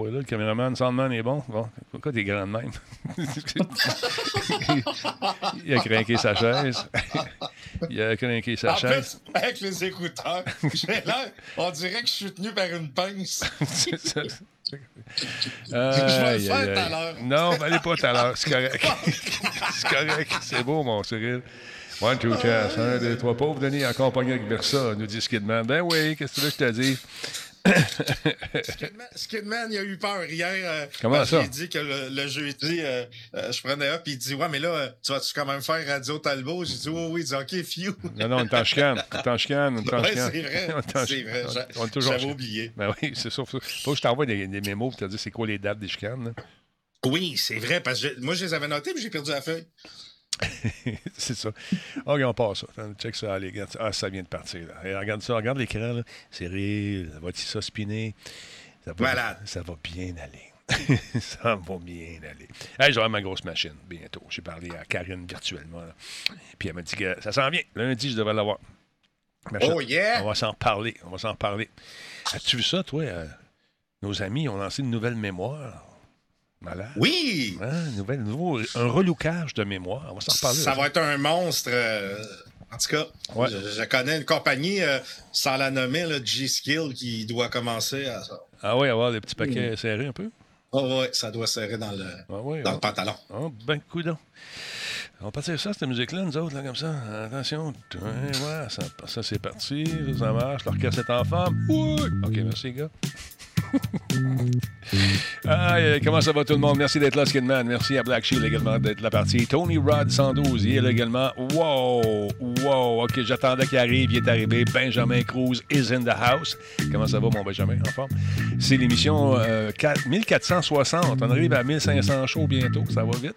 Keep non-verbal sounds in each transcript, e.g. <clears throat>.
Ouais, là, le caméraman, Sandman est bon. Bon, pourquoi t'es grand de même? <laughs> il a craqué sa chaise. il a craqué sa En chaise. plus, avec les écouteurs, j'ai l'air- on dirait que je suis tenu par une pince. <laughs> C'est ça. Je vais le faire tout à l'heure. Non, allez pas tout à l'heure. C'est correct. <laughs> C'est correct. C'est beau, mon Cyril. One, two, test. Un, deux, trois. Pauvre Denis, accompagné avec Versa, nous dit Skidman. Ben oui, qu'est-ce que tu veux que je te dise? Skidman, Skidman, il a eu peur hier. euh, Comment ça? qu'il dit que le, le jeudi, euh, euh, je prenais up, il dit Ouais, mais là, tu vas-tu quand même faire Radio Talbot? J'ai dit Oui, oui, il dit OK, few. Non, non, on est en chicane. On est en chicane. On Ouais, c'est vrai. <laughs> C'est vrai. On- On J'avais oublié. Ben oui, c'est sûr. Faut que je t'envoie des, des mémos pour te dire c'est quoi les dates des chicanes. là. Oui, c'est vrai, parce que je- moi, je les avais notés, mais j'ai perdu la feuille. <laughs> c'est ça. OK, on passe ça. Check ça. Allez, regarde ça. Ah, ça vient de partir. Là. Et regarde ça. Regarde l'écran. C'est rire. Ça va ça spinner. Ça va, Malade. ça va bien aller. <laughs> ça va bien aller. Hey, J'aurai ma grosse machine bientôt. J'ai parlé à Karine virtuellement. là. Puis elle m'a dit que ça s'en vient. Lundi, je devrais l'avoir. Machine. Oh, yeah! On va s'en parler. On va s'en parler. As-tu vu ça, toi? euh, nos amis ont lancé une nouvelle mémoire. Malade. Oui! Nouvelle, nouveau, un relookage de mémoire. On va s'en reparler. Ça va être un monstre. euh, en tout cas, Ouais. je, je connais une compagnie, euh, sans la nommer, G-Skill, qui doit commencer à ça. Ah oui, avoir les petits paquets serrés un peu? Oh, ouais, ça doit serrer dans le, Ah oui, dans ah. le pantalon. Oh, ben coudon. On va partir ça, cette musique-là, nous autres, là, comme ça. Attention. Ouais, ouais, ça, ça, c'est parti. Ça, ça marche. L'orchestre est en forme. Oui. OK, merci, les gars. Comment ça va tout le monde? Merci d'être là, Skidman. Merci à Black Shield également d'être la partie. Tony Rod 112, il est là également. Wow! Wow! OK, j'attendais qu'il arrive. Il est arrivé. Benjamin Cruz is in the house. Comment ça va, mon Benjamin, en forme? C'est l'émission euh, 4 1460. On arrive à 1500 shows bientôt. Ça va vite.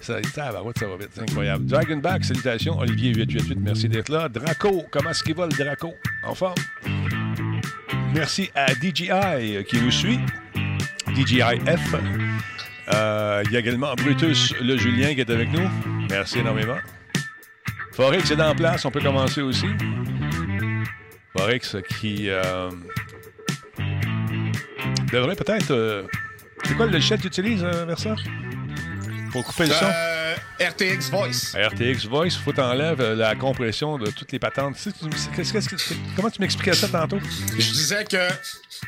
Ça, tabarouette, ça va vite. C'est incroyable. Dragonback, salutations. Olivier 888, merci d'être là. Draco, comment est-ce qu'il va, le Draco? En forme? Merci à DJI qui nous suit. DJI-F. Euh, il y a également Brutus le Julien qui est avec nous. Merci énormément. Forex est en place, on peut commencer aussi. Forex qui euh, devrait peut-être. euh, c'est quoi le logiciel que tu utilises, euh, Versa? Pour couper le son? RTX Voice. RTX Voice, il faut t'enlèves euh, la compression de toutes les patentes. Tu sais, tu- qu'est-ce- qu'est-ce que- comment tu m'expliquais ça tantôt? Je disais que,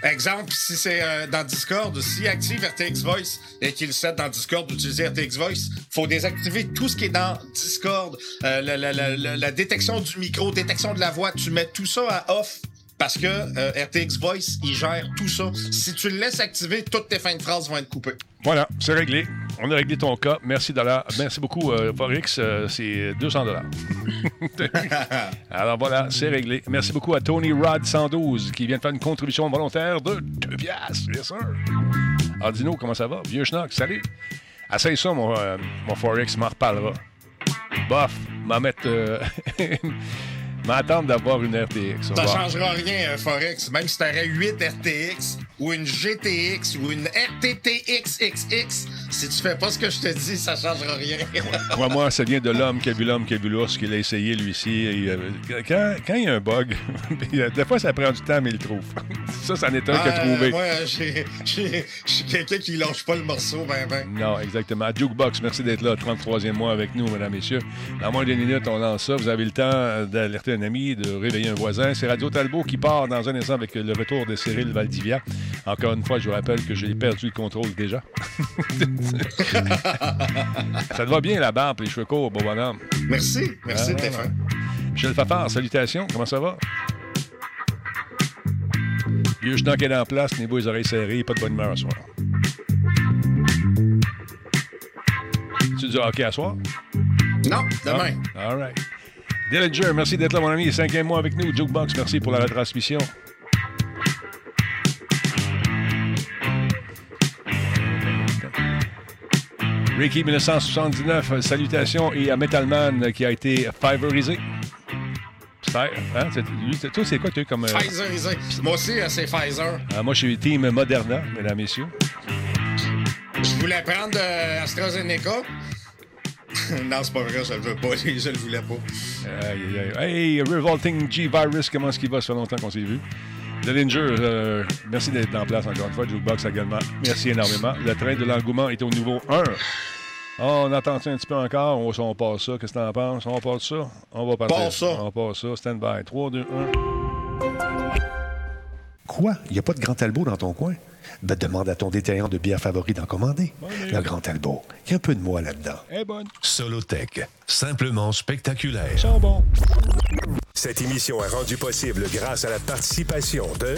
exemple, si c'est euh, dans Discord, s'il active RTX Voice et qu'il set dans Discord d'utiliser RTX Voice, faut désactiver tout ce qui est dans Discord. Euh, la, la- la- la- la détection du micro, détection de la voix, tu mets tout ça à off. Parce que euh, RTX Voice, il gère tout ça. Si tu le laisses activer, toutes tes fins de phrase vont être coupées. Voilà, c'est réglé. On a réglé ton cas. Merci, dollar. Merci beaucoup, euh, Forex. Euh, c'est 200 dollars. <laughs> Alors voilà, c'est réglé. Merci beaucoup à Tony Rod 112 qui vient de faire une contribution volontaire de 2 piastres, bien sûr. Ardino, comment ça va? Vieux schnock, salut. Essaye ça, mon, mon Forex, m'en reparlera. Bof, m'en mettre... <laughs> m'attendre d'avoir une RTX. Ça changera rien, euh, Forex. Même si t'aurais 8 RTX ou une GTX ou une RTTXXX, si tu fais pas ce que je te dis, ça changera rien. Crois-moi, ça vient de l'homme qui a vu l'homme qui a vu l'ours, qui l'a essayé lui. Et, euh, quand, quand il y a un bug, <laughs> euh, des fois ça prend du temps, mais il le trouve. <laughs> ça, c'en est un qu'il a Euh, trouvé. Moi, je suis quelqu'un qui lâche pas le morceau, ben ben. Non, exactement. Jukebox, merci d'être là, 33e mois avec nous, mesdames, messieurs. Dans moins d'une minute, on lance ça. Vous avez le temps d'alerter un ami, de réveiller un voisin. C'est Radio Talbot qui part dans un instant avec le retour de Cyril Valdivia. Encore une fois, je vous rappelle que j'ai perdu le contrôle déjà. <laughs> ça te va bien la barbe et les cheveux courts, beau bonhomme? Merci, merci Ah, fins. Michel Fafard, salutations, comment ça va? Vieux schnock est en place, niveau les oreilles serrées, pas de bonne humeur à soir. Tu dis hockey à soir? Non, demain. Ah, all right. Dillinger, merci d'être là, mon ami. Cinquième mois avec nous. Jukebox, merci pour la retransmission. Ricky 1979, euh, salutations et à Metalman euh, qui a été fiverisé. Hein? C'est- lui, c'est- toi, c'est quoi tu as eu comme. euh, Pfizerisé. Moi aussi, euh, c'est Pfizer. ah, moi, je suis team Moderna, mesdames, messieurs. Je voulais prendre euh, AstraZeneca. <laughs> non, c'est pas vrai, je le veux pas. <laughs> Je le voulais pas. Aïe, aïe, aïe. Hey, Revolting G-Virus, comment est-ce qu'il va? Ça fait longtemps qu'on s'est vu. Dillinger, euh, merci d'être en place encore une fois. Jukebox également, merci énormément. Le train de l'engouement est au niveau 1. on attend un petit peu encore. On, on passe ça. Qu'est-ce que t'en penses? On passe ça? On va passer. Passe ça. On passe ça. Stand by. 3, 2, 1. Quoi? Il n'y a pas de Grand Talbot dans ton coin? Ben, demande à ton détaillant de bière favori d'en commander. Le Grand Talbot. Il y a un peu de moi là-dedans. Eh bonne. Solotech, simplement spectaculaire. Bons. Cette émission est rendue possible grâce à la participation de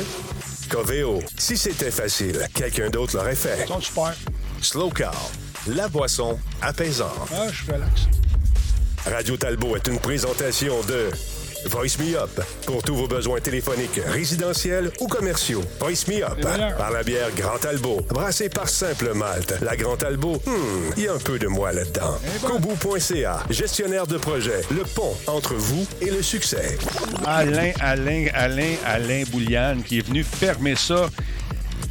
Coveo. Si c'était facile, quelqu'un d'autre l'aurait fait. Super. Slow Car, la boisson apaisante. Ah, je suis relax. Radio Talbot est une présentation de Voice Me Up pour tous vos besoins téléphoniques, résidentiels ou commerciaux. Voice Me Up par la bière Grand Talbot, brassée par Simple Malte. La Grand Talbot, hmm, il y a un peu de moi là-dedans. Kobu.ca, gestionnaire de projet, le pont entre vous et le succès. Alain, Alain, Alain, Alain Bouliane qui est venu fermer ça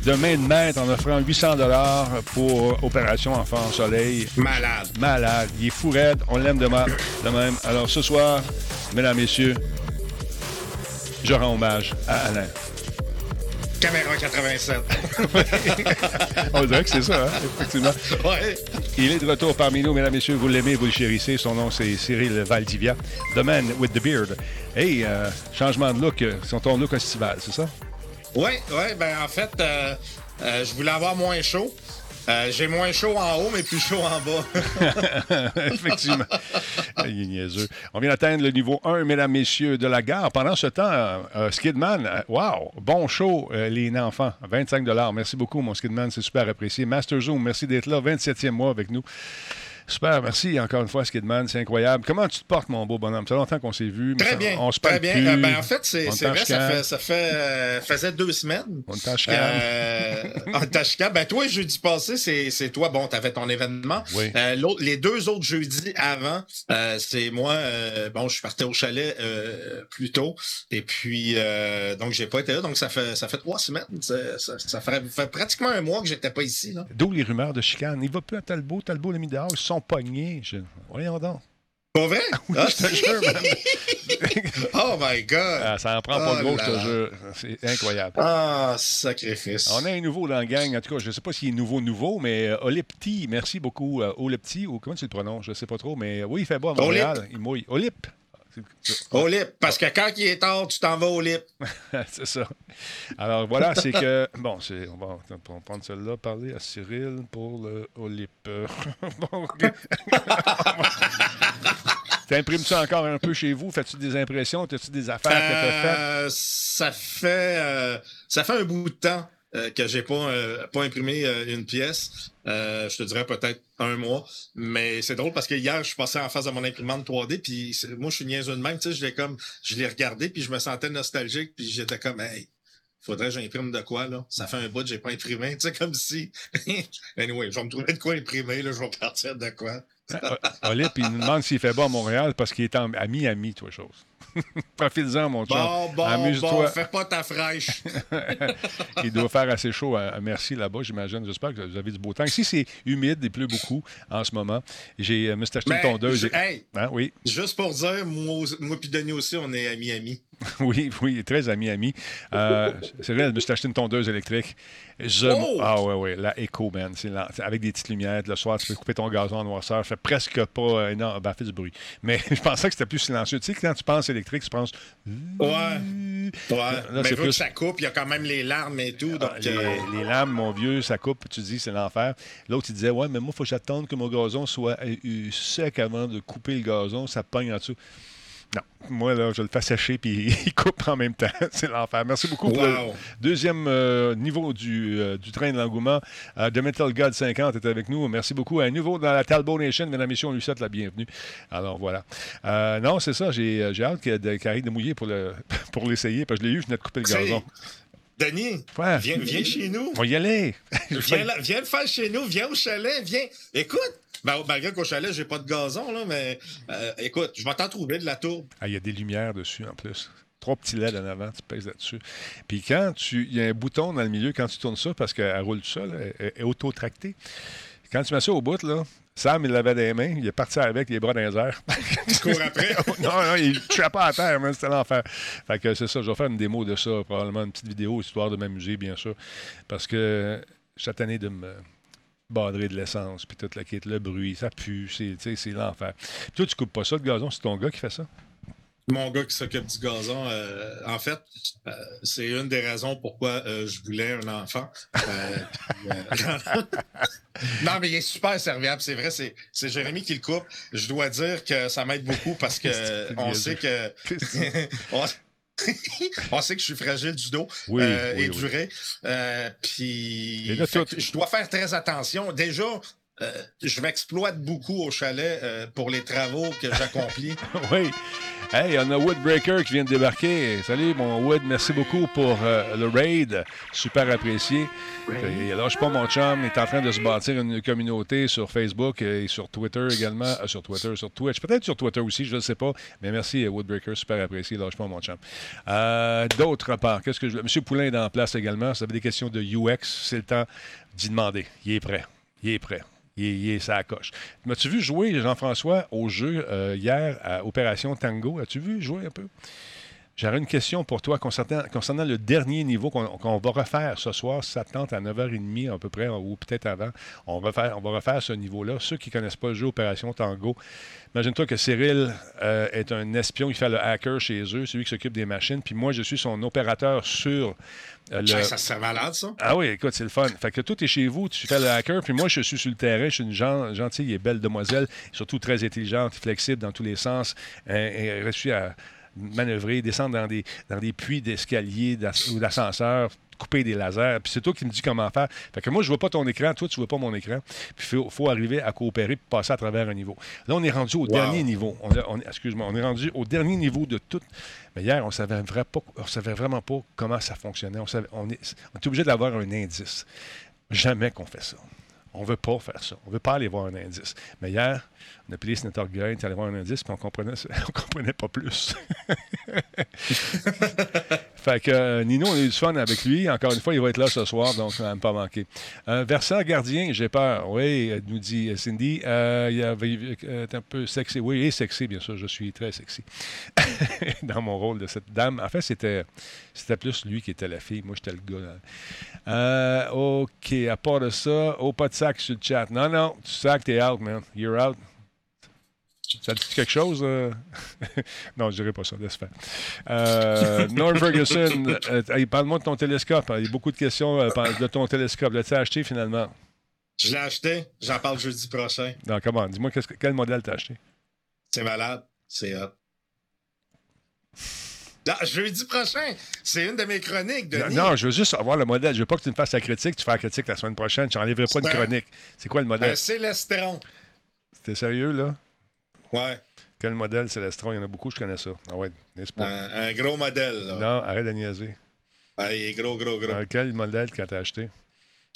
de main de maître en offrant 800 dollars pour Opération Enfant Soleil. Malade. Malade. Il est fou raide. On l'aime de, de même. Alors ce soir, mesdames, messieurs, je rends hommage à Alain. Caméra 87. <laughs> On dirait que c'est ça, hein? effectivement. ouais. Il est de retour parmi nous, mesdames, messieurs. Vous l'aimez, vous le chérissez. Son nom, c'est Cyril Valdivia. The Man with the Beard. Hey, euh, changement de look. C'est ton look estival, c'est ça? Ouais, ouais, ben en fait, euh, euh, je voulais avoir moins chaud. Euh, J'ai moins chaud en haut, mais plus chaud en bas. <laughs> Effectivement. Il est niaiseux. On vient d'atteindre le niveau 1, mesdames, messieurs, de la gare. Pendant ce temps, Skidman, wow, bon show, euh, les enfants. 25 Merci beaucoup, mon Skidman, c'est super apprécié. Master Zoom, merci d'être là. 27e mois avec nous. Super, merci encore une fois, Skidman, c'est incroyable. Comment tu te portes, mon beau bonhomme? Ça fait longtemps qu'on s'est vu. mais Très ça- bien. On se très parle bien. plus. Euh, ben, en fait, c'est vrai, ça fait, ça fait euh, faisait deux semaines. On chicane. Euh, en Tachika. Ben, toi, jeudi passé, c'est toi. Bon, t'avais ton événement. Oui. Euh, les deux autres jeudis avant, c'est moi. bon, je suis parti au chalet plus tôt. Et puis, donc, j'ai pas été là. Donc, ça fait, ça fait trois semaines. Ça, ça, ça ferait, fait pratiquement un mois que j'étais pas ici. D'où les rumeurs de chicane? Il va plus à Talbot. Talbot l'a mis dehors. Ils se sont pognés. Je- Voyons donc. Pas vrai? Oui, Ah, je te jure, man. <laughs> oh my God! Ah, ça en prend pas Oh de gros, je te là. jure. C'est incroyable. Ah, sacrifice. On a un nouveau dans la gang. En tout cas, je ne sais pas s'il est nouveau, nouveau, mais euh, Olepti, merci beaucoup. Euh, Olepti, ou comment tu le prononces? Je ne sais pas trop, mais oui, il fait beau à Montréal. Il mouille. Olip. Au lip. Parce que quand il est tard, tu t'en vas au lip. <laughs> C'est ça. Alors voilà, c'est que. Bon, c'est, on, va, on va prendre celle-là, parler à Cyril pour le Olip. Euh, <laughs> bon, OK. <laughs> T'imprimes-tu encore un peu chez vous? Fais-tu des impressions? As-tu des affaires que t'as faites? Euh, ça fait euh, ça fait un bout de temps euh, que j'ai pas euh, pas imprimé euh, une pièce. Je te dirais peut-être un mois, mais c'est drôle parce que hier je suis passé en face de mon imprimante 3D puis moi je suis niaiseux de même, tu sais, je l'ai comme je l'ai regardé puis je me sentais nostalgique puis j'étais comme hey, faudrait que j'imprime de quoi là? Ça fait un bout que j'ai pas imprimé, <laughs> tu sais comme si <laughs> anyway, je vais me trouver de quoi imprimer là, je vais partir de quoi. O- Olip, il nous demande s'il fait beau à Montréal parce qu'il est en, à Miami, toi, chose. <laughs> Profites-en, mon chum. Bon, bon, bon, Amuse-toi. fais pas ta fraîche. <laughs> Il doit faire assez chaud à, Merci là-bas, j'imagine. J'espère que vous avez du beau temps. Ici, c'est humide, il pleut beaucoup en ce moment. J'ai me suis acheté une tondeuse. hey, Hein, oui, Juste pour dire, moi, moi puis Denis aussi, on est amis-amis. <laughs> oui, oui, très ami, ami. Euh, c'est vrai, je me suis acheté une tondeuse électrique. Je- Oh! Ah ouais, ouais, la Echo, man. La- avec des petites lumières. Le soir, tu peux couper ton gazon en noirceur. Ça fait presque pas... euh, non, ben, fait du bruit. Mais je pensais que c'était plus silencieux. Tu sais, quand tu penses électrique, tu penses... Ouais. Ouais. Là, mais vu plus- que ça coupe, il y a quand même les larmes et tout. Donc, Ah, les, euh, les lames, mon vieux, ça coupe, tu dis, c'est l'enfer. L'autre, il disait, ouais, mais moi, il faut que j'attende que mon gazon soit euh, euh, sec avant de couper le gazon, ça pogne en dessous. Non, moi, là, je le fais sécher, puis <laughs> il coupe en même temps. <laughs> c'est l'enfer. Merci beaucoup pour le Wow. deuxième euh, niveau du, euh, du train de l'engouement. Euh, The Metal God 50 est avec nous. Merci beaucoup. Un nouveau dans la Talbot Nation, mesdames et messieurs, on lui souhaite la bienvenue. Alors, voilà. Non, c'est ça, j'ai j'ai hâte qu'il qu'il arrive de mouiller pour le- <laughs> pour l'essayer, parce que je l'ai eu, je venais de couper le gazon. Denis, Ouais. viens, viens chez nous. On va y aller. Viens, le faire chez nous. Viens au chalet. Viens. Écoute, malgré qu'au chalet, j'ai pas de gazon, là, mais euh, écoute, je vais t'en trouver de la tourbe. Ah, il y a des lumières dessus en plus. Trois petits LED en avant, tu pèses là-dessus. Puis quand tu. Il y a un bouton dans le milieu quand tu tournes ça, parce qu'elle roule tout seul, elle elle est auto-tractée. Quand tu mets ça au bout, là, Sam, il l'avait des mains, il est parti avec les bras dans les airs. <laughs> Il court après. <laughs> non, non, il ne pas à terre, mais c'était l'enfer. Fait que c'est ça, je vais faire une démo de ça, probablement une petite vidéo, histoire de m'amuser, bien sûr. Parce que chaque année de me badrer de l'essence, puis toute la quête, le bruit, ça pue, c'est l'enfer. Toi, tu coupes pas ça de gazon, c'est ton gars qui fait ça? Mon gars qui s'occupe du gazon, euh, en fait, euh, c'est une des raisons pourquoi euh, je voulais un enfant. <laughs> non, mais il est super serviable, c'est vrai, c'est, Jérémy qui le coupe. Je dois dire que ça m'aide beaucoup parce que <laughs> on sait que. <laughs> <laughs> on sait que je suis fragile du dos et duré. Puis je dois faire très attention. Déjà, je m'exploite beaucoup au chalet pour les travaux que j'accomplis. <laughs> oui. Hey, on a Woodbreaker qui vient de débarquer. Salut, mon Wood. Merci beaucoup pour euh, le raid. Super apprécié. Et alors, je suis pas mon chum. Il est en train de se bâtir une communauté sur Facebook et sur Twitter également. Euh, sur Twitter, sur Twitch. Peut-être sur Twitter aussi, je ne sais pas. Mais merci, Woodbreaker. Super apprécié. Lâche pas mon chum. Euh, d'autre part, qu'est-ce que je. Monsieur Poulain est en place également. Si vous avez des questions de UX, c'est le temps d'y demander. Il est prêt. Il est prêt. Il, ça coche. M'as-tu vu jouer, Jean-François, au jeu euh, hier à Opération Tango? As-tu vu jouer un peu? J'aurais une question pour toi concernant, concernant le dernier niveau qu'on va refaire ce soir, ça tente à 9h30 à peu près, ou peut-être avant. On, va on va refaire ce niveau-là. Ceux qui ne connaissent pas le jeu Opération Tango, imagine-toi que Cyril euh, est un espion, il fait le hacker chez eux, celui qui s'occupe des machines, puis moi, je suis son opérateur sur euh, le... Ça serait malade, ça. Ah oui, écoute, c'est le fun. Fait que tout est chez vous, tu fais le hacker, puis moi, je suis sur le terrain, je suis une gentille et belle demoiselle, surtout très intelligente, flexible dans tous les sens, et, et suis à manœuvrer, descendre dans des, dans des puits d'escalier ou d'ascenseur, couper des lasers. Puis c'est toi qui me dis comment faire. Fait que moi, je vois pas ton écran, toi, tu vois pas mon écran. Puis il faut, arriver à coopérer et passer à travers un niveau. Là, on est rendu au dernier niveau. On, excuse-moi, on est rendu au dernier niveau de tout. Mais hier, on savait, pas, on savait vraiment pas comment ça fonctionnait. On, savait, on, est, on est obligé d'avoir un indice. Jamais qu'on fait ça. On veut pas faire ça. On veut pas aller voir un indice. Mais hier, on a appelé Senator Grain, allé voir un indice, puis on comprenait, <laughs> on comprenait pas plus. <laughs> fait que euh, Nino, on a eu du fun avec lui. Encore une fois, il va être là ce soir, donc ça va pas manquer. Versant gardien, j'ai peur. Oui, nous dit Cindy. Euh, il avait, euh, un peu sexy. Oui, il est sexy, bien sûr. Je suis très sexy <laughs> dans mon rôle de cette dame. En fait, c'était, c'était plus lui qui était la fille. Moi, j'étais le gars. OK, à part de ça, au pas de sac sur le chat. Non, non, tu sacs, t'es out, man. You're out. Ça dit quelque chose? Euh? <laughs> non, je dirais pas ça, laisse faire. Euh, Norm Ferguson, euh, parle-moi de ton télescope. Il y a beaucoup de questions euh, de ton télescope. L'as-tu acheté finalement? Je l'ai acheté. J'en parle jeudi prochain. Non, comment? Dis-moi quel modèle t'as acheté? C'est malade. C'est hot. Non, jeudi prochain, c'est une de mes chroniques, Denis. Non, je veux juste avoir le modèle. Je veux pas que tu me fasses la critique. Tu fais la critique la semaine prochaine. Tu n'enlèverais pas de chronique. C'est quoi le modèle? C'est l'Estron. T'es sérieux, là? Ouais. Quel modèle, Célestron? Il y en a beaucoup, je connais ça. Ah ouais, n'est-ce pas? Un, gros modèle. Là. Non, arrête de niaiser. Ah, il est gros, gros, gros. quel modèle que tu as acheté?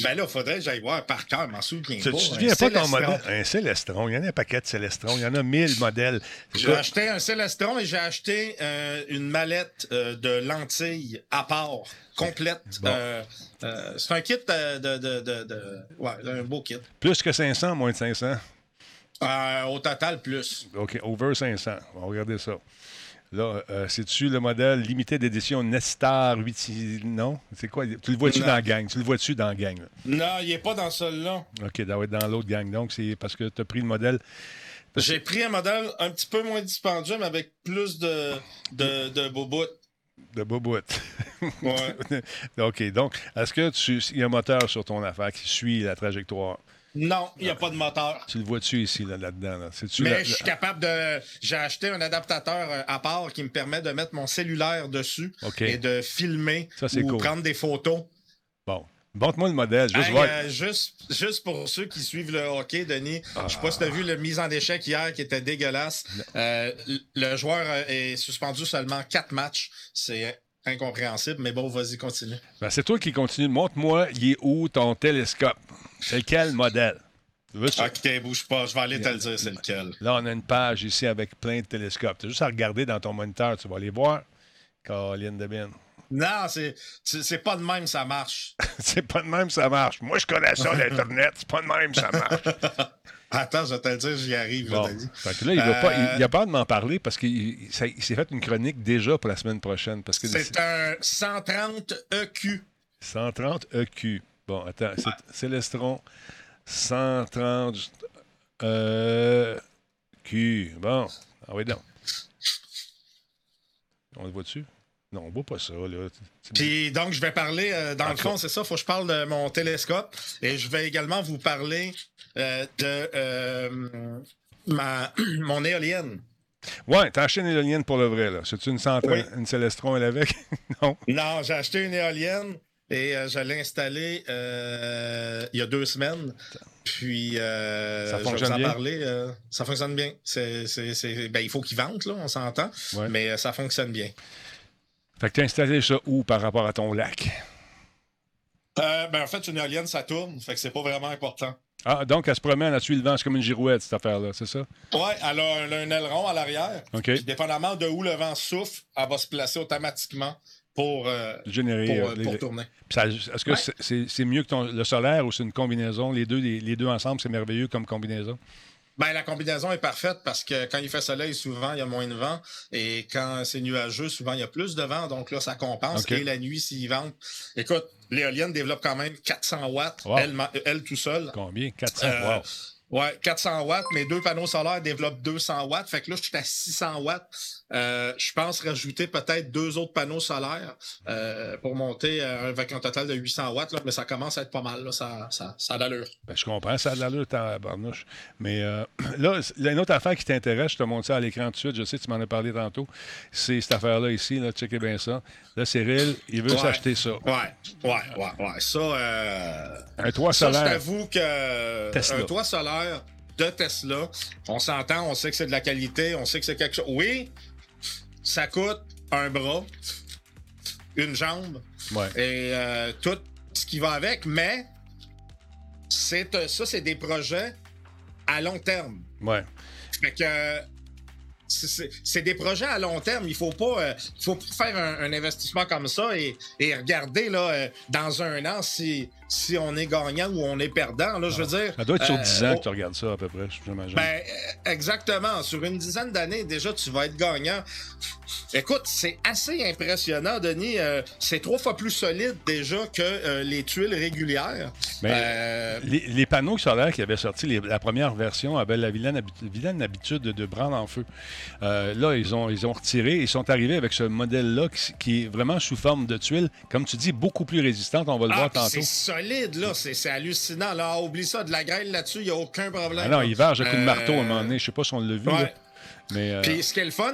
Ben là, il faudrait que j'aille voir par cœur, m'en souviens pas. Tu te souviens pas ton modèle? Un Célestron? Il y en a un paquet de Célestron. Il y en a mille modèles. J'ai acheté un Célestron et j'ai acheté euh, une mallette euh, de lentilles à part, complète. Euh, c'est un kit de, de, de, de, Ouais, un beau kit. Plus que 500, moins de 500? Euh, au total, plus. OK, over 500. On va regarder ça. Là, euh, c'est-tu le modèle limité d'édition Nestar 8... Non? C'est quoi? Tu le vois-tu dans la gang? Tu le vois-tu dans la gang? Non, il n'est pas dans celui-là. OK, il doit être dans l'autre gang. Donc, c'est parce que tu as pris le modèle... J'ai pris un modèle un petit peu moins dispendieux, mais avec plus de, de, de bobout. De bobout. <laughs> ouais. <laughs> OK, donc, est-ce que tu... Il y a un moteur sur ton affaire qui suit la trajectoire? Non, il n'y a pas de moteur. Tu le vois-tu ici, là-dedans? Là? Mais je suis capable de. J'ai acheté un adaptateur euh, à part qui me permet de mettre mon cellulaire dessus et de filmer ou prendre des photos. Bon. Montre-moi le modèle. Juste, euh, juste, juste, pour ceux qui suivent le hockey, Denis, je ne sais pas si tu as vu le mise en échec hier qui était dégueulasse. Euh, le joueur est suspendu seulement quatre matchs. C'est incompréhensible, mais bon, vas-y, continue. Ben, c'est toi qui continue. Montre-moi, il est où ton télescope? C'est quel modèle? Ok, bouge pas, je vais aller te le dire, c'est lequel. Là, on a une page ici avec plein de télescopes. Tu as juste à regarder dans ton moniteur, tu vas aller voir. Caroline de Non, c'est, pas de même, ça marche. <laughs> c'est pas de même, ça marche. Moi, je connais ça, <laughs> l'Internet. C'est pas de même, ça marche. <laughs> Attends, je vais te le dire, j'y arrive. Bon. Là, fait que là, il n'a pas, il, a pas de m'en parler parce qu'il il, s'est fait une chronique déjà pour la semaine prochaine. C'est un 130 EQ. 130 EQ. Bon, attends, c'est Célestron 130 euh, Q. Bon, ah oui, donc. On le voit dessus? Non, on pas ça, là. Puis donc, je vais parler, euh, dans le fond, c'est ça, il faut que je parle de mon télescope. Et je vais également vous parler euh, de euh, ma, <clears throat> mon éolienne. Ouais, t'as acheté une éolienne pour le vrai, là. C'est-tu une, une Célestron, elle avec? <laughs> non. Non, j'ai acheté une éolienne et je l'ai installée il y a deux semaines. Puis, ça fonctionne bien? Parler, ça fonctionne bien. Ben, il faut qu'il vente, là, on s'entend. Mais ça fonctionne bien. Fait que tu as installé ça où par rapport à ton lac? Euh, ben, en fait, une éolienne, ça tourne. Fait que c'est pas vraiment important. Ah, donc elle se promène, elle suit le vent, c'est comme une girouette, cette affaire-là, c'est ça? Oui, elle a, un, aileron à l'arrière. OK. dépendamment de où le vent souffle, elle va se placer automatiquement pour, euh, Générer, pour, euh, tourner. Est-ce que c'est mieux que ton, le solaire ou c'est une combinaison? Les deux, les deux ensemble, c'est merveilleux comme combinaison? Ben, la combinaison est parfaite parce que quand il fait soleil, souvent, il y a moins de vent. Et quand c'est nuageux, souvent, il y a plus de vent. Donc là, ça compense. Et la nuit, s'il vente. Écoute, l'éolienne développe quand même 400 watts, elle, elle, tout seul. Combien? 400 euh, watts. Ouais, 400 watts. Mes deux panneaux solaires développent 200 watts. Fait que là, je suis à 600 watts. Euh, je pense rajouter peut-être deux autres panneaux solaires euh, pour monter euh, avec un total de 800 watts. Là, mais ça commence à être pas mal. Là, ça, ça, ça a de l'allure. Ben, je comprends, ça a de l'allure, ta barnouche. Mais <clears throat> là, il y a une autre affaire qui t'intéresse. Je te montre ça à l'écran tout de suite. Je sais, tu m'en as parlé tantôt. C'est cette affaire-là ici. Là, checkez bien ça. Là, Cyril, il veut s'acheter ça. Ouais, ouais, ouais, ouais. Ça, un toit solaire. Ça, je t'avoue que un toit solaire de Tesla, on s'entend, on sait que c'est de la qualité, on sait que c'est quelque chose. Oui, ça coûte un bras, une jambe et euh, tout ce qui va avec, mais c'est euh, ça, c'est des projets à long terme. Ouais. Fait que c'est des projets à long terme. Il faut pas, euh, faut faire un, investissement comme ça et, et regarder là, dans un an si si on est gagnant ou on est perdant. Là, je veux dire. Ça doit être sur 10 ans que tu regardes ça à peu près, j'imagine. Ben, exactement. Sur une dizaine d'années, déjà, tu vas être gagnant. Écoute, c'est assez impressionnant, Denis. Euh, c'est trois fois plus solide déjà que euh, les tuiles régulières. Mais euh, les, panneaux solaires qui avaient sorti, la première version avait la vilaine, vilaine habitude de, brand en feu. là, ils ont, ils ont retiré. Ils sont arrivés avec ce modèle-là qui, est vraiment sous forme de tuiles. Comme tu dis, beaucoup plus résistante. On va le ah, voir tantôt. Solide, là. C'est hallucinant. Là, oublie ça. De la grêle là-dessus, il n'y a aucun problème. Ah non, il varge à coup de marteau à un moment donné. Je sais pas si on l'a vu. Euh, Puis ce qui est le fun,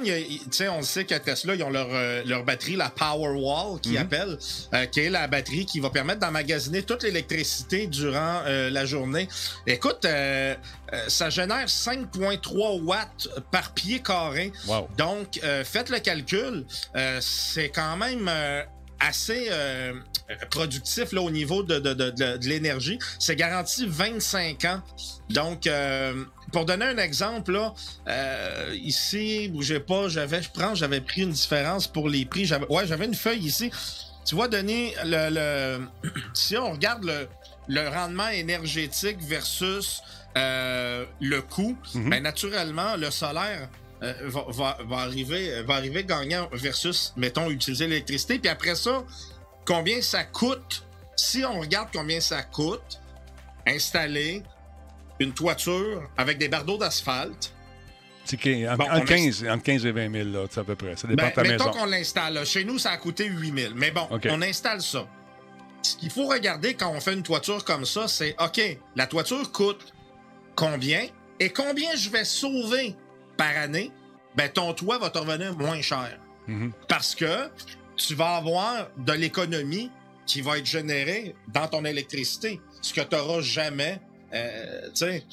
on sait qu'à Tesla, ils ont leur, euh, leur batterie, la Powerwall, qui mhm. appelle, euh, qui est la batterie qui va permettre d'emmagasiner toute l'électricité durant la journée. Écoute, ça génère 5,3 watts par pied carré. Donc, faites le calcul, c'est quand même assez productif là, au niveau de, de, de, de l'énergie. C'est garanti 25 ans. Donc, euh, pour donner un exemple, là, euh, ici, bougez pas, j'avais, je prends, j'avais pris une différence pour les prix. J'avais, ouais, j'avais une feuille ici. Tu vois, Denis, le, le <clears throat> si on regarde le, le rendement énergétique versus euh, le coût, ben, naturellement, le solaire euh, va, va, va, arriver, va arriver gagnant versus, mettons, utiliser l'électricité. Puis après ça, combien ça coûte, si on regarde combien ça coûte, installer une toiture avec des bardeaux d'asphalte. entre, 15, 15 et 20 000, là, à peu près. Ça dépend ben, de ta mettons qu'on l'installe. Chez nous, ça a coûté 8 000. Mais bon, on installe ça. Ce qu'il faut regarder quand on fait une toiture comme ça, c'est OK, la toiture coûte combien et combien je vais sauver? Par année. Ben, ton toit va te revenir moins cher. Mm-hmm. Parce que tu vas avoir de l'économie qui va être générée dans ton électricité, ce que tu n'auras jamais. Euh, tu sais,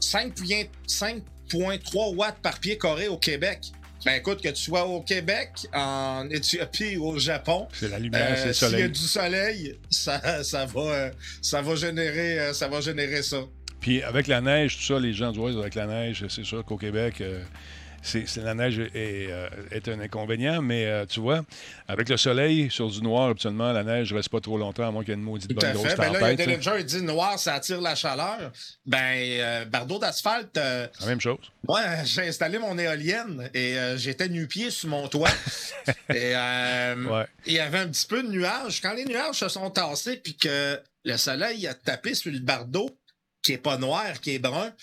5,3 watts par pied carré au Québec. Ben écoute, que tu sois au Québec, en Éthiopie ou au Japon, c'est la lumière, c'est le soleil. S'il y a du soleil, ça, ça va, euh, ça va générer, euh, ça va générer ça. Puis avec la neige, tout ça, les gens disent avec la neige, c'est sûr qu'au Québec, c'est- la neige est, euh, est un inconvénient, mais euh, tu vois, avec le soleil sur du noir, habituellement, la neige ne reste pas trop longtemps, à moins qu'il y ait une maudite bonne grosse fait. Ben là, tempête. il y a noir, ça attire la chaleur. Ben, euh, bardeau d'asphalte, euh, La même chose. moi, <laughs> j'ai installé mon éolienne et euh, j'étais nu-pied sur mon toit. <laughs> et euh, Ouais. il y avait un petit peu de nuages. Quand les nuages se sont tassés puis que le soleil a tapé sur le bardeau, qui est pas noir, qui est brun,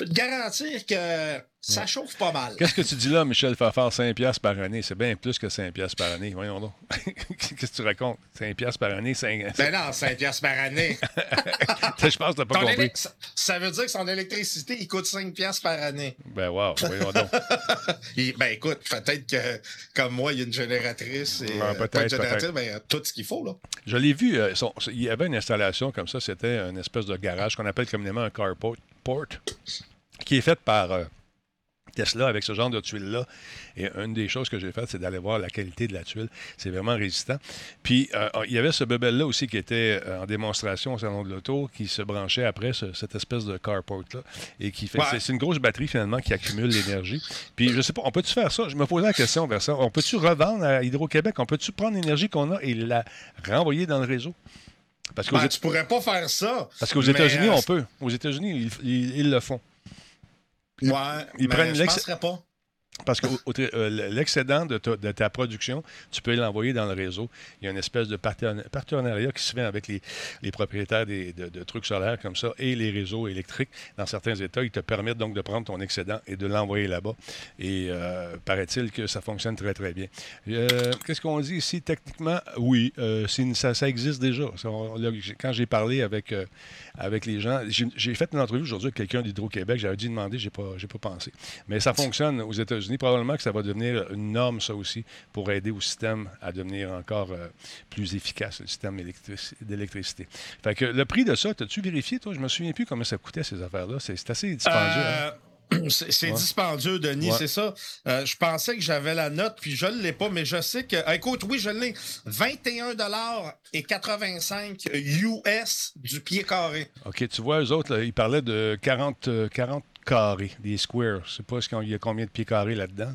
garantir que ça chauffe pas mal. Qu'est-ce que tu dis là, Michel, faire faire 5 piastres par année? C'est bien plus que 5 piastres par année. Voyons donc. <laughs> Qu'est-ce que tu racontes? 5 piastres par année, 5... Ben non, 5 piastres par année. <laughs> Je pense que t'as pas Ton compris. ça- ça veut dire que son électricité, il coûte 5 piastres par année. Ben wow, voyons donc. <laughs> Il- ben écoute, peut-être que comme moi, il y a une génératrice et Ouais, euh, peut-être, pas une génératrice, peut-être. ben, tout ce qu'il faut là. Je l'ai vu, euh, son- il y avait une installation comme ça, c'était une espèce de garage qu'on appelle communément un carport, port, qui est faite par euh, Tesla avec ce genre de tuiles-là. Et une des choses que j'ai faites, c'est d'aller voir la qualité de la tuile. C'est vraiment résistant. Puis, euh, il y avait ce bebel-là aussi qui était euh, en démonstration au Salon de l'Auto, qui se branchait après ce- cette espèce de carport-là. Et qui fait. Ouais. C'est, une grosse batterie, finalement, qui accumule l'énergie. Puis, je sais pas, on peut-tu faire ça? Je me posais la question vers ça. On peut-tu revendre à Hydro-Québec? On peut-tu prendre l'énergie qu'on a et la renvoyer dans le réseau? Parce qu'aux Ben, tu pourrais pas faire ça. parce qu'aux États-Unis, euh, on peut. Aux États-Unis, ils, ils- ils le font. Ouais, ils mais prennent je penserais pas. Parce que euh, l'excédent de ta, de ta production, tu peux l'envoyer dans le réseau. Il y a une espèce de partena- partenariat qui se fait avec les, les propriétaires des- de, de trucs solaires comme ça et les réseaux électriques. Dans certains États, ils te permettent donc de prendre ton excédent et de l'envoyer là-bas. Et euh, paraît-il que ça fonctionne très, très bien. Euh, Qu'est-ce qu'on dit ici? Techniquement, oui, ça, ça existe déjà. Ça, on- là, j'ai- quand j'ai parlé avec, avec les gens, j'ai fait une entrevue aujourd'hui avec quelqu'un d'Hydro-Québec. J'avais dû demander, pas, j'ai pas pensé. Mais ça fonctionne aux États-Unis. Probablement que ça va devenir une norme, ça aussi, pour aider au système à devenir encore euh, plus efficace, le système électrici- d'électricité. Fait que le prix de ça, as-tu vérifié, toi? Je me souviens plus comment ça coûtait, ces affaires-là. C'est assez dispendieux. hein? Euh, <clears throat> c'est c'est Ouais. dispendieux, Denis, Ouais. c'est ça. Euh, je pensais que j'avais la note, puis je ne l'ai pas, mais je sais que. écoute, oui, je l'ai. 21 et 85 US du pied carré. OK, tu vois, eux autres, là, ils parlaient de 40, euh, 40 carrés, des squares. Je sais pas qu'il y a combien de pieds carrés là-dedans,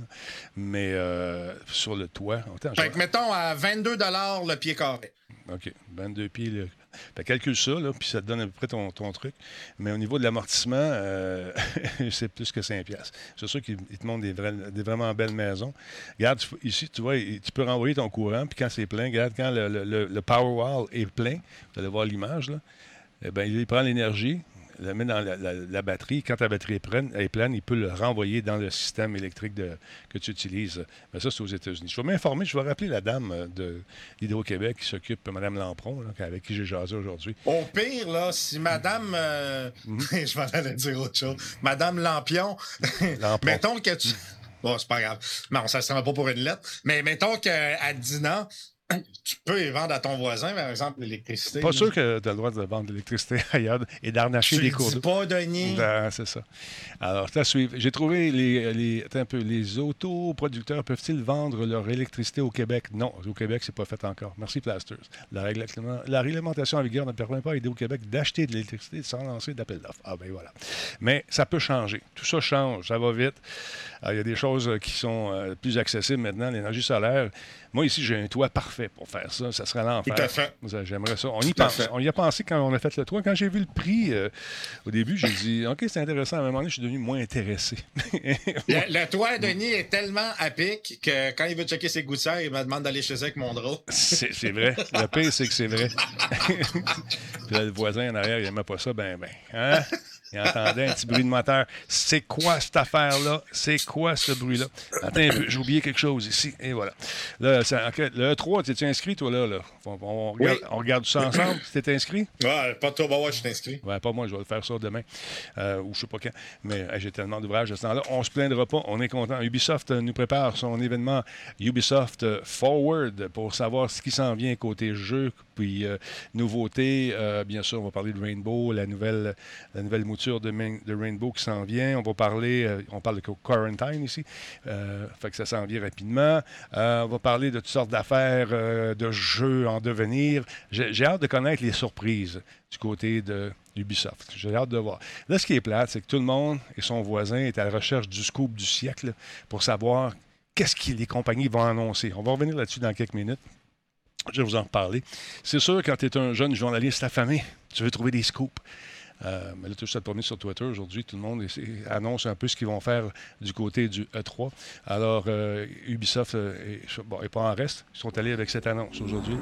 mais euh, sur le toit. Attends, Fait que mettons à 22 le pied carré. OK, 22 pieds. Fait, calcule ça, là, puis ça te donne à peu près ton, ton truc. Mais au niveau de l'amortissement, euh, <laughs> c'est plus que 5 piastres. C'est sûr qu'ils ils te montrent des, vrais- des vraiment belles maisons. Regarde, tu- ici, tu vois, il- tu peux renvoyer ton courant, puis quand c'est plein, regarde, quand le, le, le- le Powerwall est plein, vous allez voir l'image, là, eh ben, il prend l'énergie, le met dans la, la- la batterie. Quand ta batterie est pleine, est pleine, il peut le renvoyer dans le système électrique de- que tu utilises. Mais ça, c'est aux États-Unis. Je vais m'informer, je vais rappeler la dame euh, de d'Hydro-Québec qui s'occupe, Mme Lampron, là, avec qui j'ai jasé aujourd'hui. Au pire, là, si Madame. euh, Mhm. <laughs> je m'en allais dire autre chose. Madame Lampion. <laughs> Lampron. mettons que tu. Bon, c'est pas grave. Non, ça ne sera pas pour une lettre. Mais mettons dit non. Tu peux vendre à ton voisin, par exemple, l'électricité. Pas sûr que tu as le droit de vendre l'électricité ailleurs et d'arnacher Tu des cours d'eau. pas, Denis. Ben, c'est ça. Alors, à suivre. J'ai trouvé les, les, attends un peu, les autoproducteurs peuvent-ils vendre leur électricité au Québec? Non, au Québec, c'est pas fait encore. Merci, Plasters. La, réglementation- la réglementation en vigueur ne permet pas à au Québec d'acheter de l'électricité sans lancer d'appel d'offres. Ah, ben voilà. Mais ça peut changer. Tout ça change. Ça va vite. Il y a des choses euh, qui sont euh, plus accessibles maintenant. L'énergie solaire. Moi, ici, j'ai un toit parfait pour faire ça. Ça serait l'enfer. Tout à fait. J'aimerais ça. On y pense. On y a pensé quand on a fait le toit. Quand j'ai vu le prix, euh, au début, j'ai dit OK, c'est intéressant. À un moment donné, je suis devenu moins intéressé. <laughs> Le, le toit, Denis, est tellement à pic que quand il veut checker ses gouttières, il me demande d'aller chez eux avec mon drap. c'est c'est vrai. Le pire, c'est que c'est vrai. <laughs> Puis là, le voisin en arrière, il n'aimait pas ça. Ben, ben. Hein? Il entendait un petit bruit de moteur. C'est quoi cette affaire-là? C'est quoi ce bruit-là? Attends un peu, j'ai oublié quelque chose ici. Et voilà. Là, ça- le E3, t'es-tu inscrit, toi, là? là? On, on regarde, Oui. on regarde ça ensemble. <clears throat> T'es inscrit? Ouais, pas toi, bah ouais, je suis inscrit. Ouais, pas moi, je vais le faire ça demain. Euh, ou je sais pas quand. Mais euh, j'ai tellement d'ouvrages à ce temps-là. On se plaindra pas. On est content. Ubisoft euh, nous prépare son événement Ubisoft euh, Forward pour savoir ce qui s'en vient côté jeu Puis, euh, nouveauté, euh, bien sûr, on va parler de Rainbow, la nouvelle, la nouvelle mouture de, Rainbow qui s'en vient. On va parler, on parle de Quarantine ici, fait que ça s'en vient rapidement. on va parler de toutes sortes d'affaires, de jeux en devenir. J'ai hâte de connaître les surprises du côté de Ubisoft. J'ai hâte de voir. Là, ce qui est plate, c'est que tout le monde et son voisin est à la recherche du scoop du siècle pour savoir qu'est-ce que les compagnies vont annoncer. On va revenir là-dessus dans quelques minutes. Je vais vous en reparler. C'est sûr, quand tu es un jeune journaliste affamé, tu veux trouver des scoops. Euh, mais là, tout ça promis sur Twitter aujourd'hui. Tout le monde annonce un peu ce qu'ils vont faire du côté du E3. Alors, euh, Ubisoft n'est euh, pas en reste. Ils sont allés avec cette annonce aujourd'hui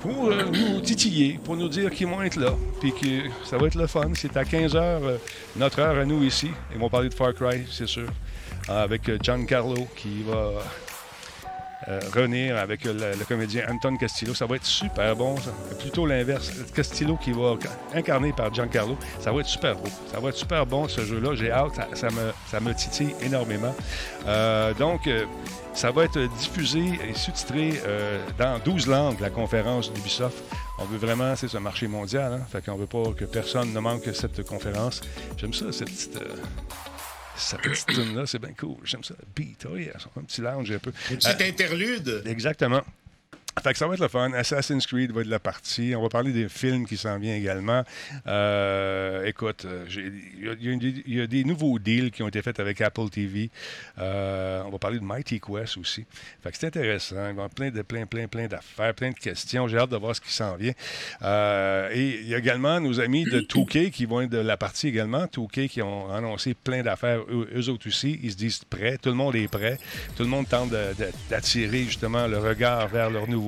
pour nous titiller, pour nous dire qu'ils vont être là. Puis que ça va être le fun. C'est à 15h, notre heure à nous ici. Ils vont parler de Far Cry, c'est sûr. avec Giancarlo qui va euh, revenir avec le, comédien Anton Castillo. Ça va être super bon. Plutôt l'inverse. Castillo qui va incarner par Giancarlo. Ça va être super beau. Ça va être super bon ce jeu-là. J'ai hâte. Ça, me, ça me titille énormément. Euh, donc, euh, ça va être diffusé et sous-titré dans 12 langues, la conférence d'Ubisoft. On veut vraiment, c'est un marché mondial. Hein? Fait qu'on veut pas que personne ne manque cette conférence. J'aime ça, cette petite cette petite tune-là, c'est bien cool. J'aime ça. Beat, oh yeah, un petit lounge un peu. Une petite euh, interlude. Exactement. Fait que ça va être le fun. Assassin's Creed va être la partie. On va parler des films qui s'en viennent également. Euh, écoute, il y, a des nouveaux deals qui ont été faits avec Apple TV. Euh, on va parler de Mighty Quest aussi. Fait que c'est intéressant. Il va y avoir plein, de, plein, plein, plein d'affaires, plein de questions. J'ai hâte de voir ce qui s'en vient. Euh, et il y a également nos amis de <clears throat> 2K qui vont être de la partie également. 2K qui ont annoncé plein d'affaires. Eux, autres aussi, ils se disent prêts. Tout le monde est prêt. Tout le monde tente d'attirer justement le regard vers leur nouveau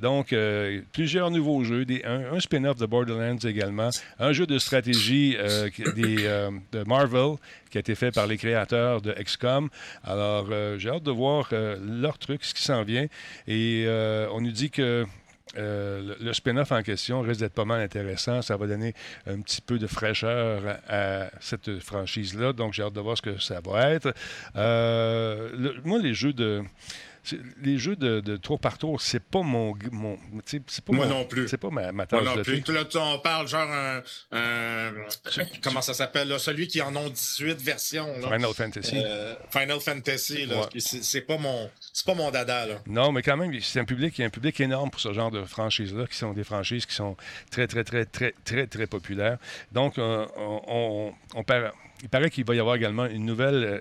donc, euh, plusieurs nouveaux jeux, un, spin-off de Borderlands également, un jeu de stratégie euh, euh, de Marvel qui a été fait par les créateurs de XCOM. Alors, j'ai hâte de voir leur truc, ce qui s'en vient. Et on nous dit que le, spin-off en question risque d'être pas mal intéressant. Ça va donner un petit peu de fraîcheur à, cette franchise-là. Donc, j'ai hâte de voir ce que ça va être. moi, les jeux de les jeux de, tour par tour, c'est pas mon. mon pas Moi non plus. C'est pas ma, ma Moi non plus. Là, on parle genre un. comment ça s'appelle? celui qui en ont 18 versions. Final Fantasy. Euh, Final Fantasy. C'est pas, mon, pas mon dada. Là. Non, mais quand même, c'est un public, il y a un public énorme pour ce genre de franchises-là, qui sont des franchises qui sont très, très, très, très, très, très populaires. Donc, euh, on, on, perd il paraît qu'il va y avoir également une nouvelle, euh,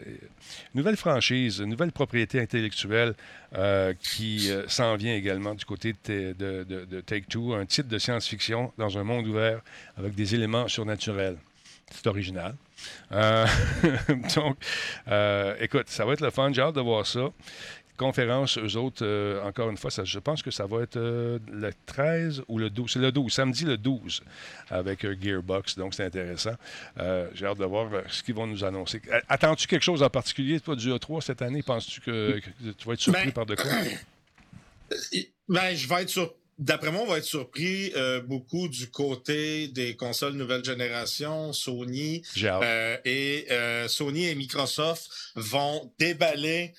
nouvelle franchise, une nouvelle propriété intellectuelle euh, qui euh, s'en vient également du côté de, de Take-Two, un titre de science-fiction dans un monde ouvert avec des éléments surnaturels. C'est original. <laughs> donc, écoute, ça va être le fun. J'ai hâte de voir ça conférence, eux autres, euh, encore une fois, ça, je pense que ça va être euh, le 13 ou le 12. C'est le 12, samedi le 12, avec euh, Gearbox. Donc, c'est intéressant. J'ai hâte de voir ce qu'ils vont nous annoncer. Attends-tu quelque chose en particulier, toi, du E3 cette année? Penses-tu que, tu vas être surpris ben, par de quoi? <coughs> Ben, je vais être surpris. D'après moi, on va être surpris beaucoup du côté des consoles nouvelle génération, Sony. et Sony et Microsoft vont déballer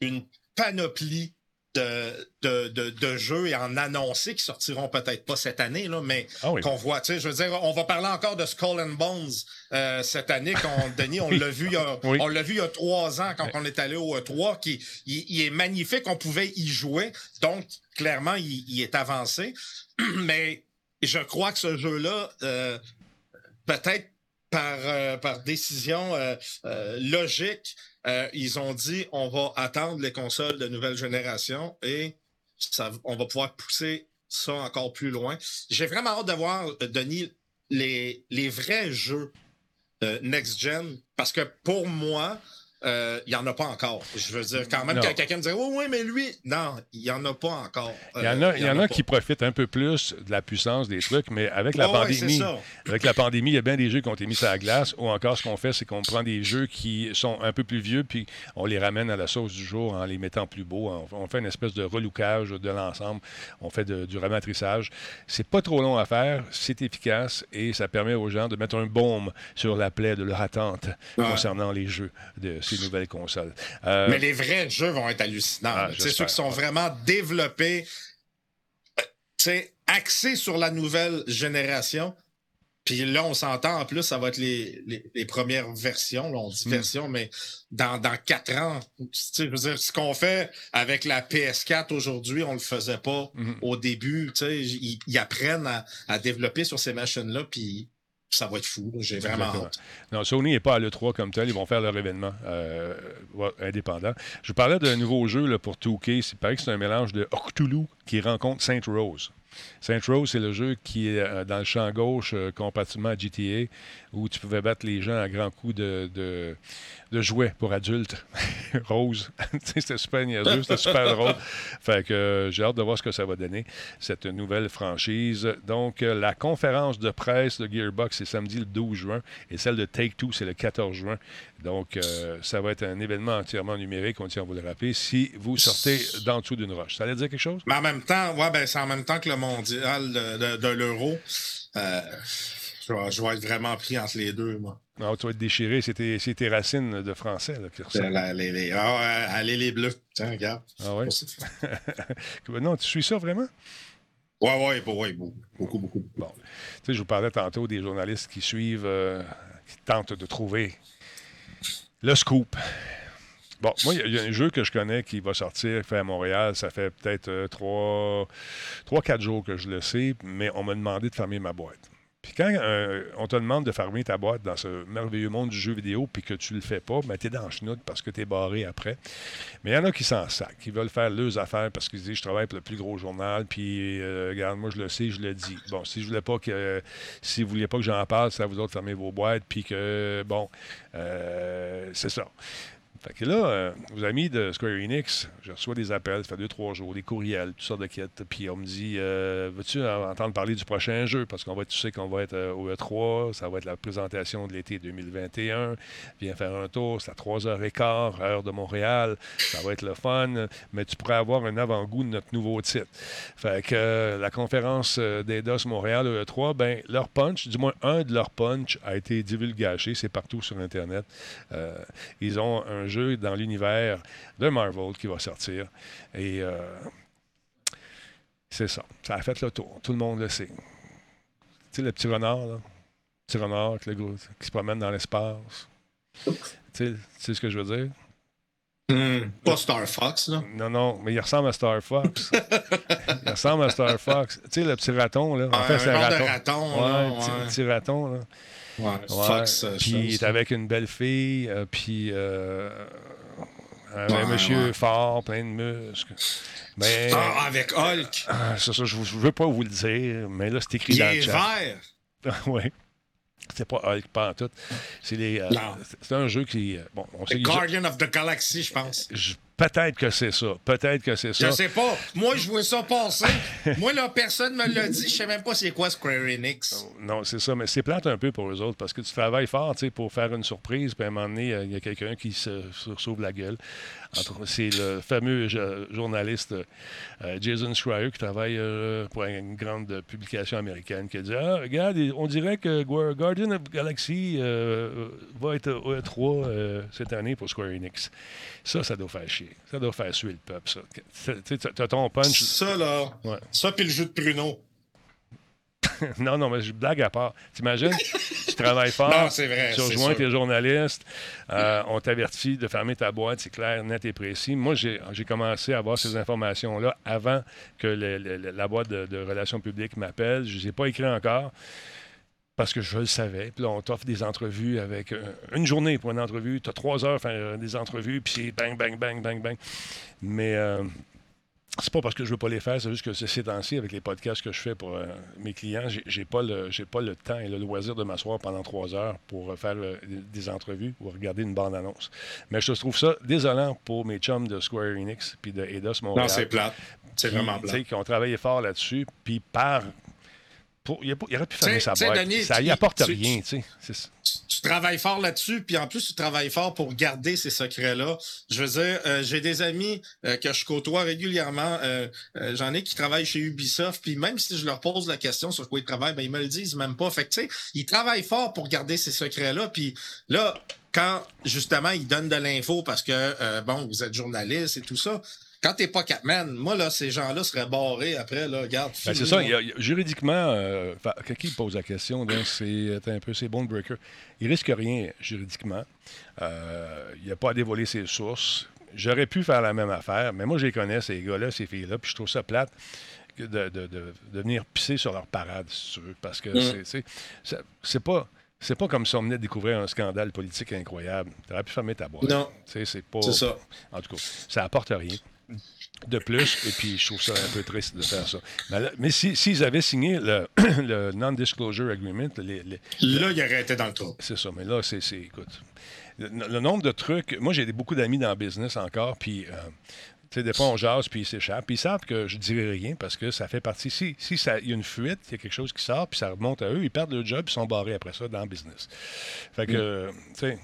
une panoplie de, de, de, jeux et en annoncer qui sortiront peut-être pas cette année, là, mais ah qu'on voit. Tu sais, je veux dire, on va parler encore de Skull and Bones euh, cette année. Quand, <laughs> Denis, on l'a vu, il y a, on l'a vu il y a trois ans quand on est allé au E3, qui il, est magnifique. On pouvait y jouer, donc clairement, il, est avancé. <clears throat> mais je crois que ce jeu-là, euh, peut-être par, euh, par décision logique, euh, ils ont dit on va attendre les consoles de nouvelle génération et ça, on va pouvoir pousser ça encore plus loin. J'ai vraiment hâte de voir, euh, Denis, les, vrais jeux euh, next-gen, parce que pour moi, euh, il n'y en a pas encore. Je veux dire, quand même, quand quelqu'un me dit oh, oui, mais lui, non, il n'y en a pas encore. Il y en a, y en a, qui profitent un peu plus de la puissance des trucs, mais avec la pandémie, avec la pandémie, il y a bien des jeux qui ont été mis sur la glace, ou encore ce qu'on fait, c'est qu'on prend des jeux qui sont un peu plus vieux, puis on les ramène à la sauce du jour en les mettant plus beaux. On, fait une espèce de relookage de l'ensemble. On fait du ramatrissage. C'est pas trop long à faire, c'est efficace et ça permet aux gens de mettre un baume sur la plaie de leur attente concernant les jeux de nouvelles consoles. Euh, Mais les vrais jeux vont être hallucinants. Ah, c'est ceux qui sont vraiment développés. Euh, tu sais, axé sur la nouvelle génération. Puis là, on s'entend, en plus, ça va être les, les, premières versions. Là, on dit mm. version, mais dans, dans quatre ans, je veux dire, ce qu'on fait avec la PS4 aujourd'hui, on le faisait pas mm-hmm. au début. Ils, ils apprennent à, à, développer sur ces machines-là, puis ça va être fou. J'ai vraiment hâte. Non, Sony n'est pas à l'E3 comme tel. Ils vont faire leur événement euh, indépendant. Je parlais d'un nouveau jeu là, pour 2K. Il paraît que c'est un mélange de Octulu qui rencontre Saint Rose. Saint Rose, c'est le jeu qui est euh, dans le champ gauche, euh, compatible à GTA, où tu pouvais battre les gens à grands coups de, de, jouets pour adultes. <laughs> Rose. <laughs> c'était super niaiseux, c'était super <laughs> drôle. Fait que euh, j'ai hâte de voir ce que ça va donner, cette nouvelle franchise. Donc, la conférence de presse de Gearbox, c'est samedi le 12 juin, et celle de Take-Two, c'est le 14 juin. Donc, ça va être un événement entièrement numérique, on tient à vous le rappeler, si vous sortez d'en dessous d'une roche. Ça allait dire quelque chose? Mais en même temps, ouais, ben, c'est en même temps que le mondial de, l'euro. Euh, je, vais, être vraiment pris entre les deux, moi. Non, ah, tu vas être déchiré. C'est tes, racines de français là, qui les, les, ah, allez, les bleus. Tiens, regarde. Ah ouais? <laughs> non, tu suis ça vraiment? Oui, oui, ouais, beaucoup, beaucoup. Bon. Tu sais, je vous parlais tantôt des journalistes qui suivent, euh, qui tentent de trouver le scoop. Bon, moi, il y, a un jeu que je connais qui va sortir, fait à Montréal. Ça fait peut-être 3-4 euh, jours que je le sais, mais on m'a demandé de fermer ma boîte. Puis quand euh, on te demande de fermer ta boîte dans ce merveilleux monde du jeu vidéo, puis que tu le fais pas, ben, tu es dans le chenoute parce que tu es barré après. Mais il y en a qui s'en sacent, qui veulent faire leurs affaires parce qu'ils disent Je travaille pour le plus gros journal, puis euh, regarde, moi je le sais, je le dis. Bon, si je voulais pas que. si vous vouliez pas que j'en parle, c'est à vous autres fermer vos boîtes, puis que. Bon, c'est ça. Fait que là, euh, vos amis de Square Enix, je reçois des appels, ça fait deux, trois jours, des courriels, toutes sortes de quêtes. Puis on me dit euh, Veux-tu entendre parler du prochain jeu? Parce qu'on va tu sais qu'on va être euh, au E3, ça va être la présentation de l'été 2021. Viens faire un tour, c'est à 3h15, heure de Montréal. Ça va être le fun, mais tu pourrais avoir un avant-goût de notre nouveau titre. Fait que la conférence d'EDOS Montréal E3, ben, leur punch, du moins un de leurs punch, a été divulgagé. C'est partout sur Internet. ils ont un dans l'univers de Marvel qui va sortir. Et euh, c'est ça. Ça a fait le tour. Tout le monde le sait. Tu sais, le petit renard, là. Le petit renard qui, se promène dans l'espace. Tu sais, ce que je veux dire? Hmm. pas Star Fox, là. Non, non, mais il ressemble à Star Fox. il ressemble à Star Fox. Tu sais, le petit raton, là. En fait, c'est un raton. raton ouais, ouais. Petit, raton, là. Ouais, Fox. Euh, puis il est avec une belle fille, euh, puis euh, un monsieur fort, plein de muscles. Mais, ah, avec Hulk. Ah, ça, je ne veux pas vous le dire, mais là, c'est écrit dans le chat. vert. <laughs> oui. C'est pas Hulk, pas en tout. C'est les. c'est un jeu qui. Bon, on sait Guardian of the Galaxy, je pense. Peut-être que c'est ça. Peut-être que c'est ça. Je sais pas. Moi, je vois ça passer. Moi, là, personne me l'a dit. Je sais même pas c'est quoi Square Enix. Non, c'est ça. Mais c'est plate un peu pour eux autres parce que tu travailles fort pour faire une surprise. Puis à un moment donné, il y a quelqu'un qui se, sauve la gueule. C'est le fameux journaliste euh, Jason Schreier qui travaille euh, pour une grande publication américaine qui a dit Ah, regarde, on dirait que Guardian of Galaxy euh, va être au E3 cette année pour Square Enix. Ça, ça doit faire chier. Ça doit faire suer le peuple, ça. Tu as ton punch. Ça, là. Ça, puis le jeu de pruneau. <laughs> non, non, mais je blague à part. T'imagines? <laughs> tu travailles fort. Non, c'est vrai. Tu rejoins tes journalistes. Euh, on t'avertit de fermer ta boîte. C'est clair, net et précis. Moi, j'ai commencé à avoir ces informations-là avant que la boîte de, de relations publiques m'appelle. Je ne les ai pas écrits encore parce que je le savais. Puis là, on t'offre des entrevues avec euh, une journée pour une entrevue. Tu as trois heures pour faire euh, des entrevues, puis c'est bang, bang, bang, bang, bang. Mais euh, c'est pas parce que je veux pas les faire, c'est juste que ces temps-ci, avec les podcasts que je fais pour mes clients, j'ai pas le j'ai pas le temps et le loisir de m'asseoir pendant trois heures pour faire des entrevues ou regarder une bande-annonce. Mais je trouve ça désolant pour mes chums de Square Enix puis de Eidos Montréal. Non, c'est plate. C'est vraiment plate. Qui ont travaillé fort là-dessus, puis par il, aurait pu fermer sa boîte. ça n'y apporte rien. Tu, tu, travailles fort là-dessus, puis en plus, tu travailles fort pour garder ces secrets-là. Je veux dire, euh, j'ai des amis euh, que je côtoie régulièrement. Euh, j'en ai qui travaillent chez Ubisoft, puis même si je leur pose la question sur quoi ils travaillent, ben, ils me le disent même pas. Fait que, tu sais, ils travaillent fort pour garder ces secrets-là, puis là, quand justement ils donnent de l'info parce que, bon, vous êtes journaliste et tout ça, quand t'es pas Catman, moi, là, ces gens-là seraient barrés après, là, regarde. Ben, c'est ça, là. il y a- il y a- juridiquement, euh, qui pose la question, <coughs> c'est un peu, c'est Bonebreaker. Il risque rien juridiquement. Euh, il n'a pas à dévoiler ses sources. J'aurais pu faire la même affaire, mais moi, je les connais, ces gars-là, ces filles-là, puis je trouve ça plate de, de- de- de venir pisser sur leur parade, si tu veux, parce que Mm. c'est- pas... C'est pas comme si on venait de découvrir un scandale politique incroyable. Tu aurais pu fermer ta boîte. Non. C'est pas. C'est ça. En tout cas, ça apporte rien de plus, et puis je trouve ça un peu triste de faire ça. Mais, mais si- s'ils avaient signé le, <clears throat> le Non-Disclosure Agreement, les- les- Là, il aurait été dans le trou. c'est ça, mais là, c'est, écoute, le, le nombre de trucs, moi j'ai beaucoup d'amis dans le business encore, puis, euh, tu sais, des fois on jase, puis ils s'échappent, puis ils savent que je dirai rien parce que ça fait partie, si, si ça- il y a une fuite, il y a quelque chose qui sort, puis ça remonte à eux, ils perdent leur job, ils sont barrés après ça dans le business. Fait que, tu sais,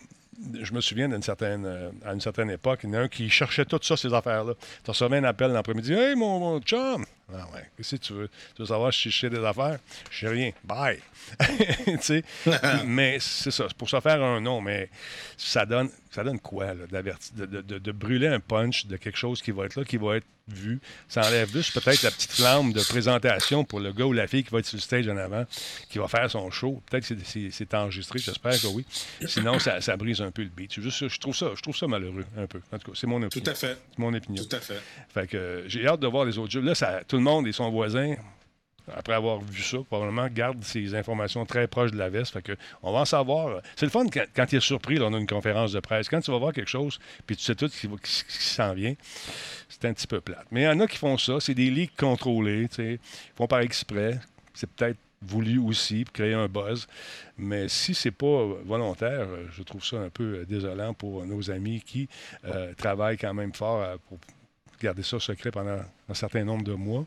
je me souviens d'une certaine, euh, à une certaine époque, il y en a un qui cherchait tout ça, ces affaires-là. Tu recevais un appel l'après-midi. Hey, mon, mon chum! Ah ouais, que tu veux? Tu veux savoir si je sais des affaires? Je sais rien. Bye! <laughs> <laughs> mais c'est ça, pour ça faire un nom, mais ça donne, ça donne quoi, là, de, de- de- de brûler un punch de quelque chose qui va être là, qui va être vu. Ça enlève juste peut-être la petite flamme de présentation pour le gars ou la fille qui va être sur le stage en avant, qui va faire son show. Peut-être que c'est- enregistré, j'espère que oui. Sinon, ça, ça brise un peu le beat. C'est juste, je trouve ça, je trouve ça malheureux, un peu. En tout cas, c'est mon opinion. Tout à fait. C'est mon opinion. Tout à fait. Fait que j'ai hâte de voir les autres jeux. Là, ça, tout le monde et son voisin, après avoir vu ça, probablement garde ces informations très proches de la veste. Que on va en savoir. C'est le fun quand, quand il est surpris, là, on a une conférence de presse. Quand tu vas voir quelque chose, puis tu sais tout ce qui, s'en vient, c'est un petit peu plate. Mais il y en a qui font ça. C'est des leaks contrôlés. tu. Ils font par exprès. C'est peut-être voulu aussi pour créer un buzz. Mais si c'est pas volontaire, je trouve ça un peu euh, désolant pour nos amis qui euh, travaillent quand même fort euh, pour garder ça secret pendant un certain nombre de mois.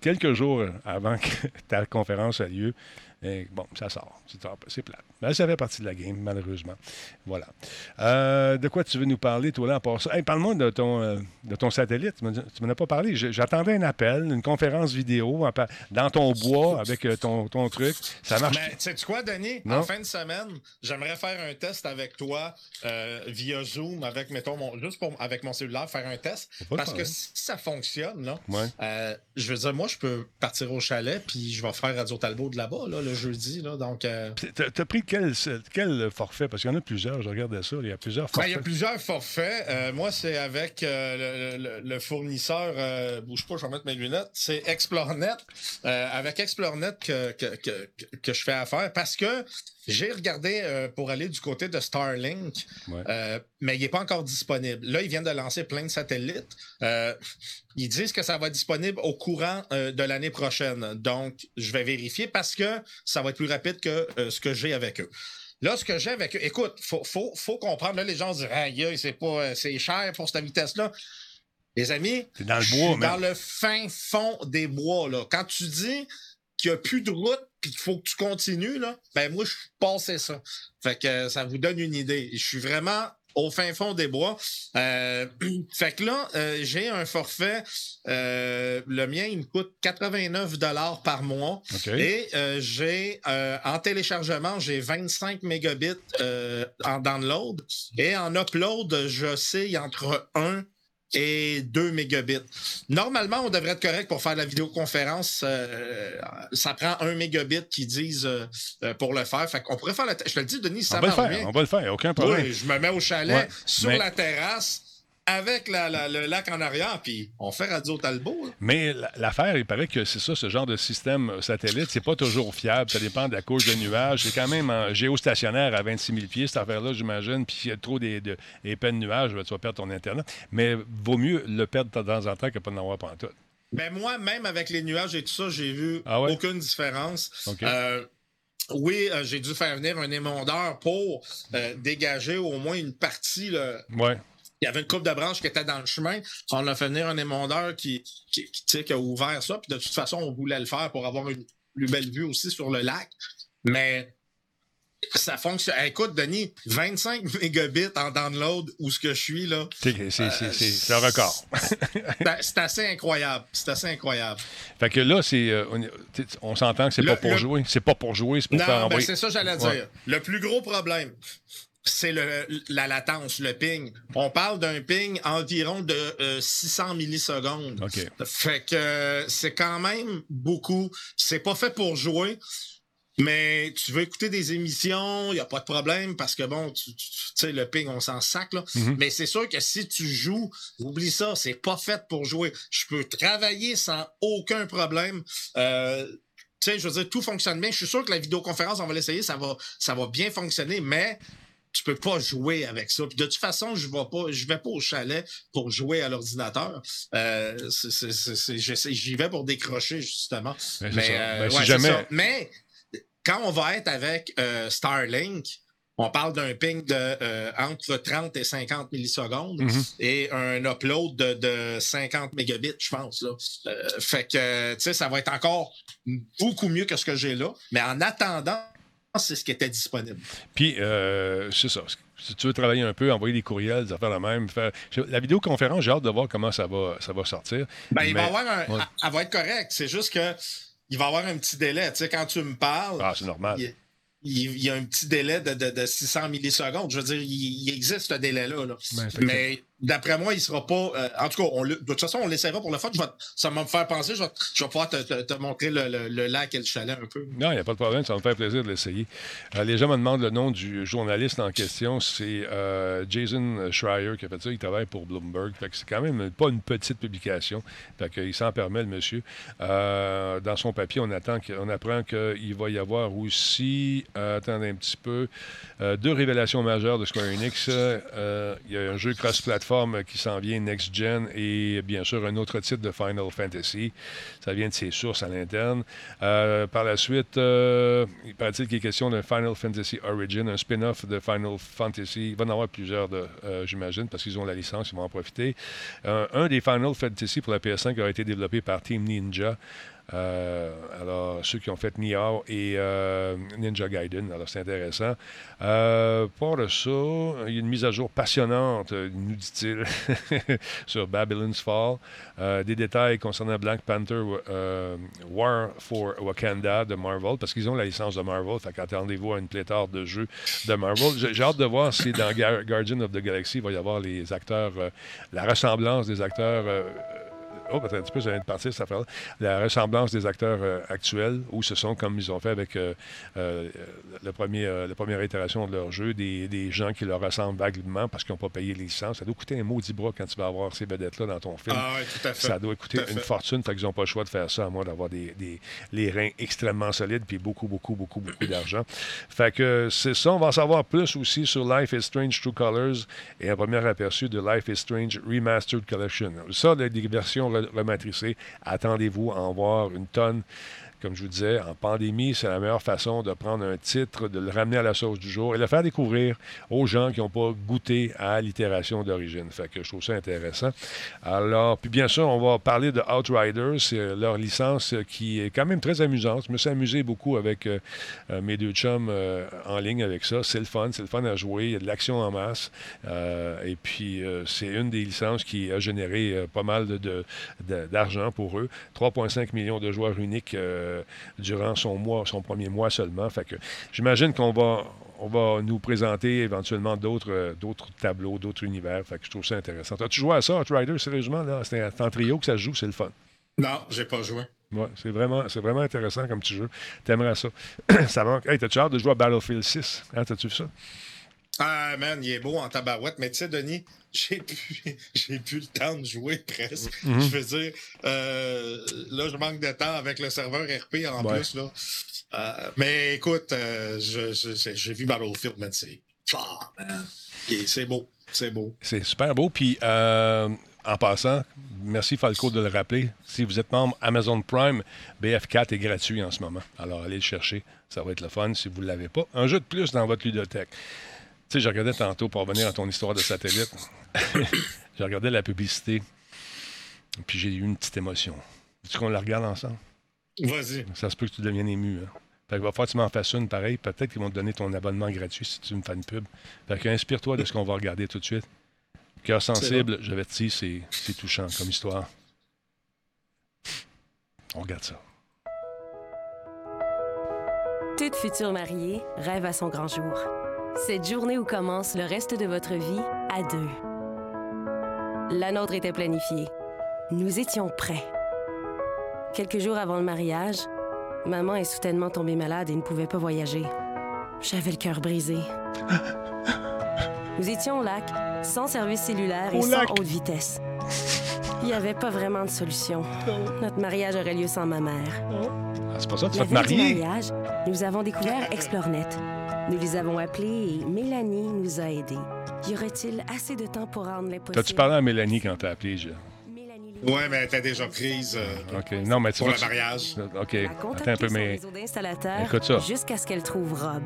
Quelques jours avant que <laughs> ta conférence ait lieu, et bon, ça sort. C'est plate. Mais ça fait partie de la game, malheureusement. Voilà. Euh, de quoi tu veux nous parler, toi, là, à part ça? Hey, Parle-moi de ton, euh, de ton satellite. Tu m'en as pas parlé. J'attendais un appel, une conférence vidéo en dans ton bois avec euh, ton, ton truc. Ça marche. Mais sais-tu quoi, Denis? Non? En fin de semaine, j'aimerais faire un test avec toi via Zoom, avec, mettons, mon, juste pour, avec mon cellulaire, faire un test. Parce que problème. si ça fonctionne, là, Ouais. je veux dire, moi, je peux partir au chalet, puis je vais faire Radio Talbot de là-bas, là, le jeudi. Là, donc, euh, T'as pris quel, quel forfait? Parce qu'il y en a plusieurs. Je regardais ça. Il y a plusieurs Ben, forfaits. il y a plusieurs forfaits. Euh, moi, c'est avec euh, le, le- le fournisseur, euh, bouge pas, je vais mettre mes lunettes, c'est ExploreNet. Avec ExploreNet que, que- que je fais affaire parce que j'ai regardé euh, pour aller du côté de Starlink, Ouais. euh, mais il n'est pas encore disponible. Là, ils viennent de lancer plein de satellites. Euh, ils disent que ça va être disponible au courant de l'année prochaine. Donc, je vais vérifier parce que ça va être plus rapide que ce que j'ai avec eux. Là, ce que j'ai avec eux, écoute, faut, faut, faut comprendre. Là, les gens se disent, aïe, c'est pas, c'est cher pour cette vitesse-là. Les amis, dans le je bois, suis dans le fin fond des bois. Là. Quand tu dis qu'il n'y a plus de route puis qu'il faut que tu continues, là, ben moi, je suis passé ça. Fait que euh, ça vous donne une idée. Je suis vraiment au fin fond des bois. Euh, <clears throat> fait que là, euh, j'ai un forfait. euh, le mien, il me coûte 89 dollars par mois. Et j'ai en téléchargement, j'ai 25 mégabits en download. Et en upload, je sais entre 1 et 2 mégabits. Normalement, on devrait être correct pour faire la vidéoconférence. euh, ça prend 1 mégabit qu'ils disent euh, euh, pour le faire. Fait qu'on pourrait faire la... Je te le dis, Denis, ça On va le faire. bien. On va le faire. Aucun problème. Oui, je me mets au chalet Ouais, sur mais- la terrasse avec la- la- le lac en arrière, puis on fait Radio Talbot. là. Mais l'affaire, il paraît que c'est ça, ce genre de système euh, satellite, c'est pas toujours fiable. Ça dépend de la couche de nuages. C'est quand même en géostationnaire à 26 000 pieds, cette affaire-là, j'imagine. Puis s'il y a trop des- de- nuages, ben, tu vas perdre ton Internet. Mais vaut mieux le perdre de temps en temps que pas de avoir pantoute. Ben moi, même avec les nuages et tout ça, j'ai vu Ah ouais? aucune différence. OK. Euh, oui, euh, j'ai dû faire venir un émondeur pour euh, dégager au moins une partie. là. Ouais. Il y avait une coupe de branches qui était dans le chemin. On a fait venir un émondeur qui, qui, qui, qui a ouvert ça. Puis de toute façon, on voulait le faire pour avoir une plus belle vue aussi sur le lac. Mais ça fonctionne. Écoute, Denis, 25 <laughs> mégabits en download où ce que je suis, là, C'est c'est un record. <laughs> ben, c'est assez incroyable. C'est assez incroyable. fait que là, c'est, euh, on, s'entend que c'est Le- pas pour jouer. C'est pas pour jouer, c'est pour faire ben envoyer. c'est ça que j'allais Ouais. dire. Le plus gros problème, c'est la latence, le ping. On parle d'un ping environ de 600 millisecondes. Fait que c'est quand même beaucoup. C'est pas fait pour jouer. Mais tu veux écouter des émissions, il n'y a pas de problème parce que bon, tu, sais, le ping, on s'en sac, là. Mm-hmm. Mais c'est sûr que si tu joues, oublie ça, c'est pas fait pour jouer. Je peux travailler sans aucun problème. Euh, tu sais, je veux dire, tout fonctionne bien. Je suis sûr que la vidéoconférence, on va l'essayer, ça va, ça va bien fonctionner, mais tu peux pas jouer avec ça. Puis de toute façon, je vais pas, je vais pas au chalet pour jouer à l'ordinateur. Euh, J'y vais pour décrocher justement. Mais, euh, ben, jamais. Mais quand on va être avec euh, Starlink, on parle d'un ping de euh, entre 30 et 50 millisecondes mm-hmm. et un upload de, 50 mégabits, je pense. Là. Euh, fait que, tu sais, ça va être encore beaucoup mieux que ce que j'ai là. Mais en attendant, c'est ce qui était disponible. Puis, c'est ça. Si tu veux travailler un peu, envoyer des courriels, des affaires la même. Faire... La vidéoconférence, j'ai hâte de voir comment ça va, ça va sortir. Ben, il va avoir un... Elle va être correcte. C'est juste que il va y avoir un petit délai. Tu sais, quand tu me parles. Ah, c'est normal il, y a un petit délai de, de, de 600 millisecondes. Je veux dire, il, existe ce délai-là. Ben, mais d'après moi, il sera pas. Euh, en tout cas, on de toute façon, on l'essaiera pour le fun. ça va me faire penser. Je vais, pouvoir te, montrer le, le, lac et le chalet un peu. Non, il n'y a pas de problème. Ça va me faire plaisir de l'essayer. Euh, les gens me demandent le nom du journaliste en question. C'est euh, Jason Schreier qui a fait ça. Il travaille pour Bloomberg. c'est quand même pas une petite publication. Fait il s'en permet, le monsieur. dans son papier, on, attend on apprend qu'il va y avoir aussi attendez un petit peu. Deux révélations majeures de Square Enix. Il y a un jeu cross-platform qui s'en vient Next Gen et bien sûr un autre titre de Final Fantasy. Ça vient de ses sources à l'interne. par la suite, il paraît-il qu'il est question d'un Final Fantasy Origin, un spin-off de Final Fantasy. Il va en avoir plusieurs, j'imagine, parce qu'ils ont la licence, ils vont en profiter. un des Final Fantasy pour la PS5 a été développé par Team Ninja. Euh, alors, ceux qui ont fait Niao et euh, Ninja Gaiden, alors c'est intéressant. Euh, pour ça, il y a une mise à jour passionnante, nous dit-il, <laughs> sur Babylon's Fall. des détails concernant Black Panther War for Wakanda de Marvel, parce qu'ils ont la licence de Marvel, fait qu'attendez-vous à une pléthore de jeux de Marvel. J'ai hâte de voir si dans Guardian of the Galaxy, il va y avoir les acteurs, la ressemblance des acteurs oh, peut-être un petit peu, de partir, cette affaire-là. La ressemblance des acteurs euh, actuels, où ce sont, comme ils ont fait avec euh, euh, le premier, la première itération de leur jeu, des, des, gens qui leur ressemblent vaguement parce qu'ils n'ont pas payé les licences. Ça doit coûter un maudit bras quand tu vas avoir ces vedettes-là dans ton film. Ah oui, tout à fait. Ça doit coûter une fortune, fait qu'ils n'ont pas le choix de faire ça, à moins d'avoir des, des, les reins extrêmement solides puis beaucoup, beaucoup, beaucoup, beaucoup d'argent. Fait que c'est ça. On va en savoir plus aussi sur Life is Strange True Colors et un premier aperçu de Life is Strange Remastered Collection. Ça, des versions Attendez-vous à en voir une tonne comme je vous disais, en pandémie, c'est la meilleure façon de prendre un titre, de le ramener à la sauce du jour et le faire découvrir aux gens qui n'ont pas goûté à l'itération d'origine. Fait que je trouve ça intéressant. Alors, puis bien sûr, on va parler de Outriders, c'est leur licence qui est quand même très amusante. Je me suis amusé beaucoup avec euh, euh, mes deux chums euh, en ligne avec ça. C'est le fun, c'est le fun à jouer. Il y a de l'action en masse. et puis, c'est une des licences qui a généré pas mal d'argent de, pour eux. 3,5 millions de joueurs uniques. Euh, durant son mois, son premier mois seulement. Fait que j'imagine qu'on va, on va nous présenter éventuellement d'autres, euh, d'autres tableaux, d'autres univers. Fait que je trouve ça intéressant. As-tu joué à ça, Rider, sérieusement? Là? C'est en trio que ça se joue, c'est le fun. Non, j'ai pas joué. Ouais, c'est vraiment, c'est vraiment intéressant comme petit jeu. T'aimerais ça. <clears throat> ça manque. Hey, t'as-tu hâte de jouer à Battlefield 6? Hein, t'as-tu vu ça? Ah, man, il est beau en tabarouette. Mais tu sais, Denis, <laughs> j'ai plus, j'ai plus le temps de jouer presque. Mm-hmm. Je veux dire, euh, là, je manque de temps avec le serveur RP en plus. Là. Euh, mais écoute, euh, j'ai vu Battlefield, mais c'est ah, c'est beau. C'est beau. C'est super beau. Puis, en passant, merci Falco de le rappeler. Si vous êtes membre Amazon Prime, BF4 est gratuit en ce moment. Alors, allez le chercher. Ça va être le fun si vous ne l'avez pas. Un jeu de plus dans votre ludothèque. Tu sais, je regardais tantôt pour revenir à ton histoire de satellite. <coughs> j'ai regardé la publicité. Puis j'ai eu une petite émotion. Veux-tu qu'on la regarde ensemble? Vas-y. Ça se peut que tu deviennes ému. Hein? Fait que va falloir que tu m'en fasses une pareil. Peut-être qu'ils vont te donner ton abonnement gratuit si tu me fais une pub. Fait que inspire-toi de ce qu'on va regarder tout de suite. Cœur sensible, je vais te dire, c'est touchant comme histoire. On regarde ça. Toute future mariée rêve à son grand jour. Cette journée où commence le reste de votre vie à deux. La nôtre était planifiée. Nous étions prêts. Quelques jours avant le mariage, maman est soudainement tombée malade et ne pouvait pas voyager. J'avais le cœur brisé. Nous étions au lac, sans service cellulaire et Au sans lac. haute vitesse. Il n'y avait pas vraiment de solution. Notre mariage aurait lieu sans ma mère. Ah, c'est pas ça, tu vas te marier. mariage, nous avons découvert Explornet. Nous les avons appelés et Mélanie nous a aidés. Y aurait-il assez de temps pour rendre l'impossible? T'as-tu parlé à Mélanie quand t'as appelé? je- Mélanie Lé- Ouais, mais t'as déjà prise euh, OK. Non, mais tu pour le mariage. OK. Attends un peu, mais... Écoute ça. jusqu'à ce qu'elle trouve Rob.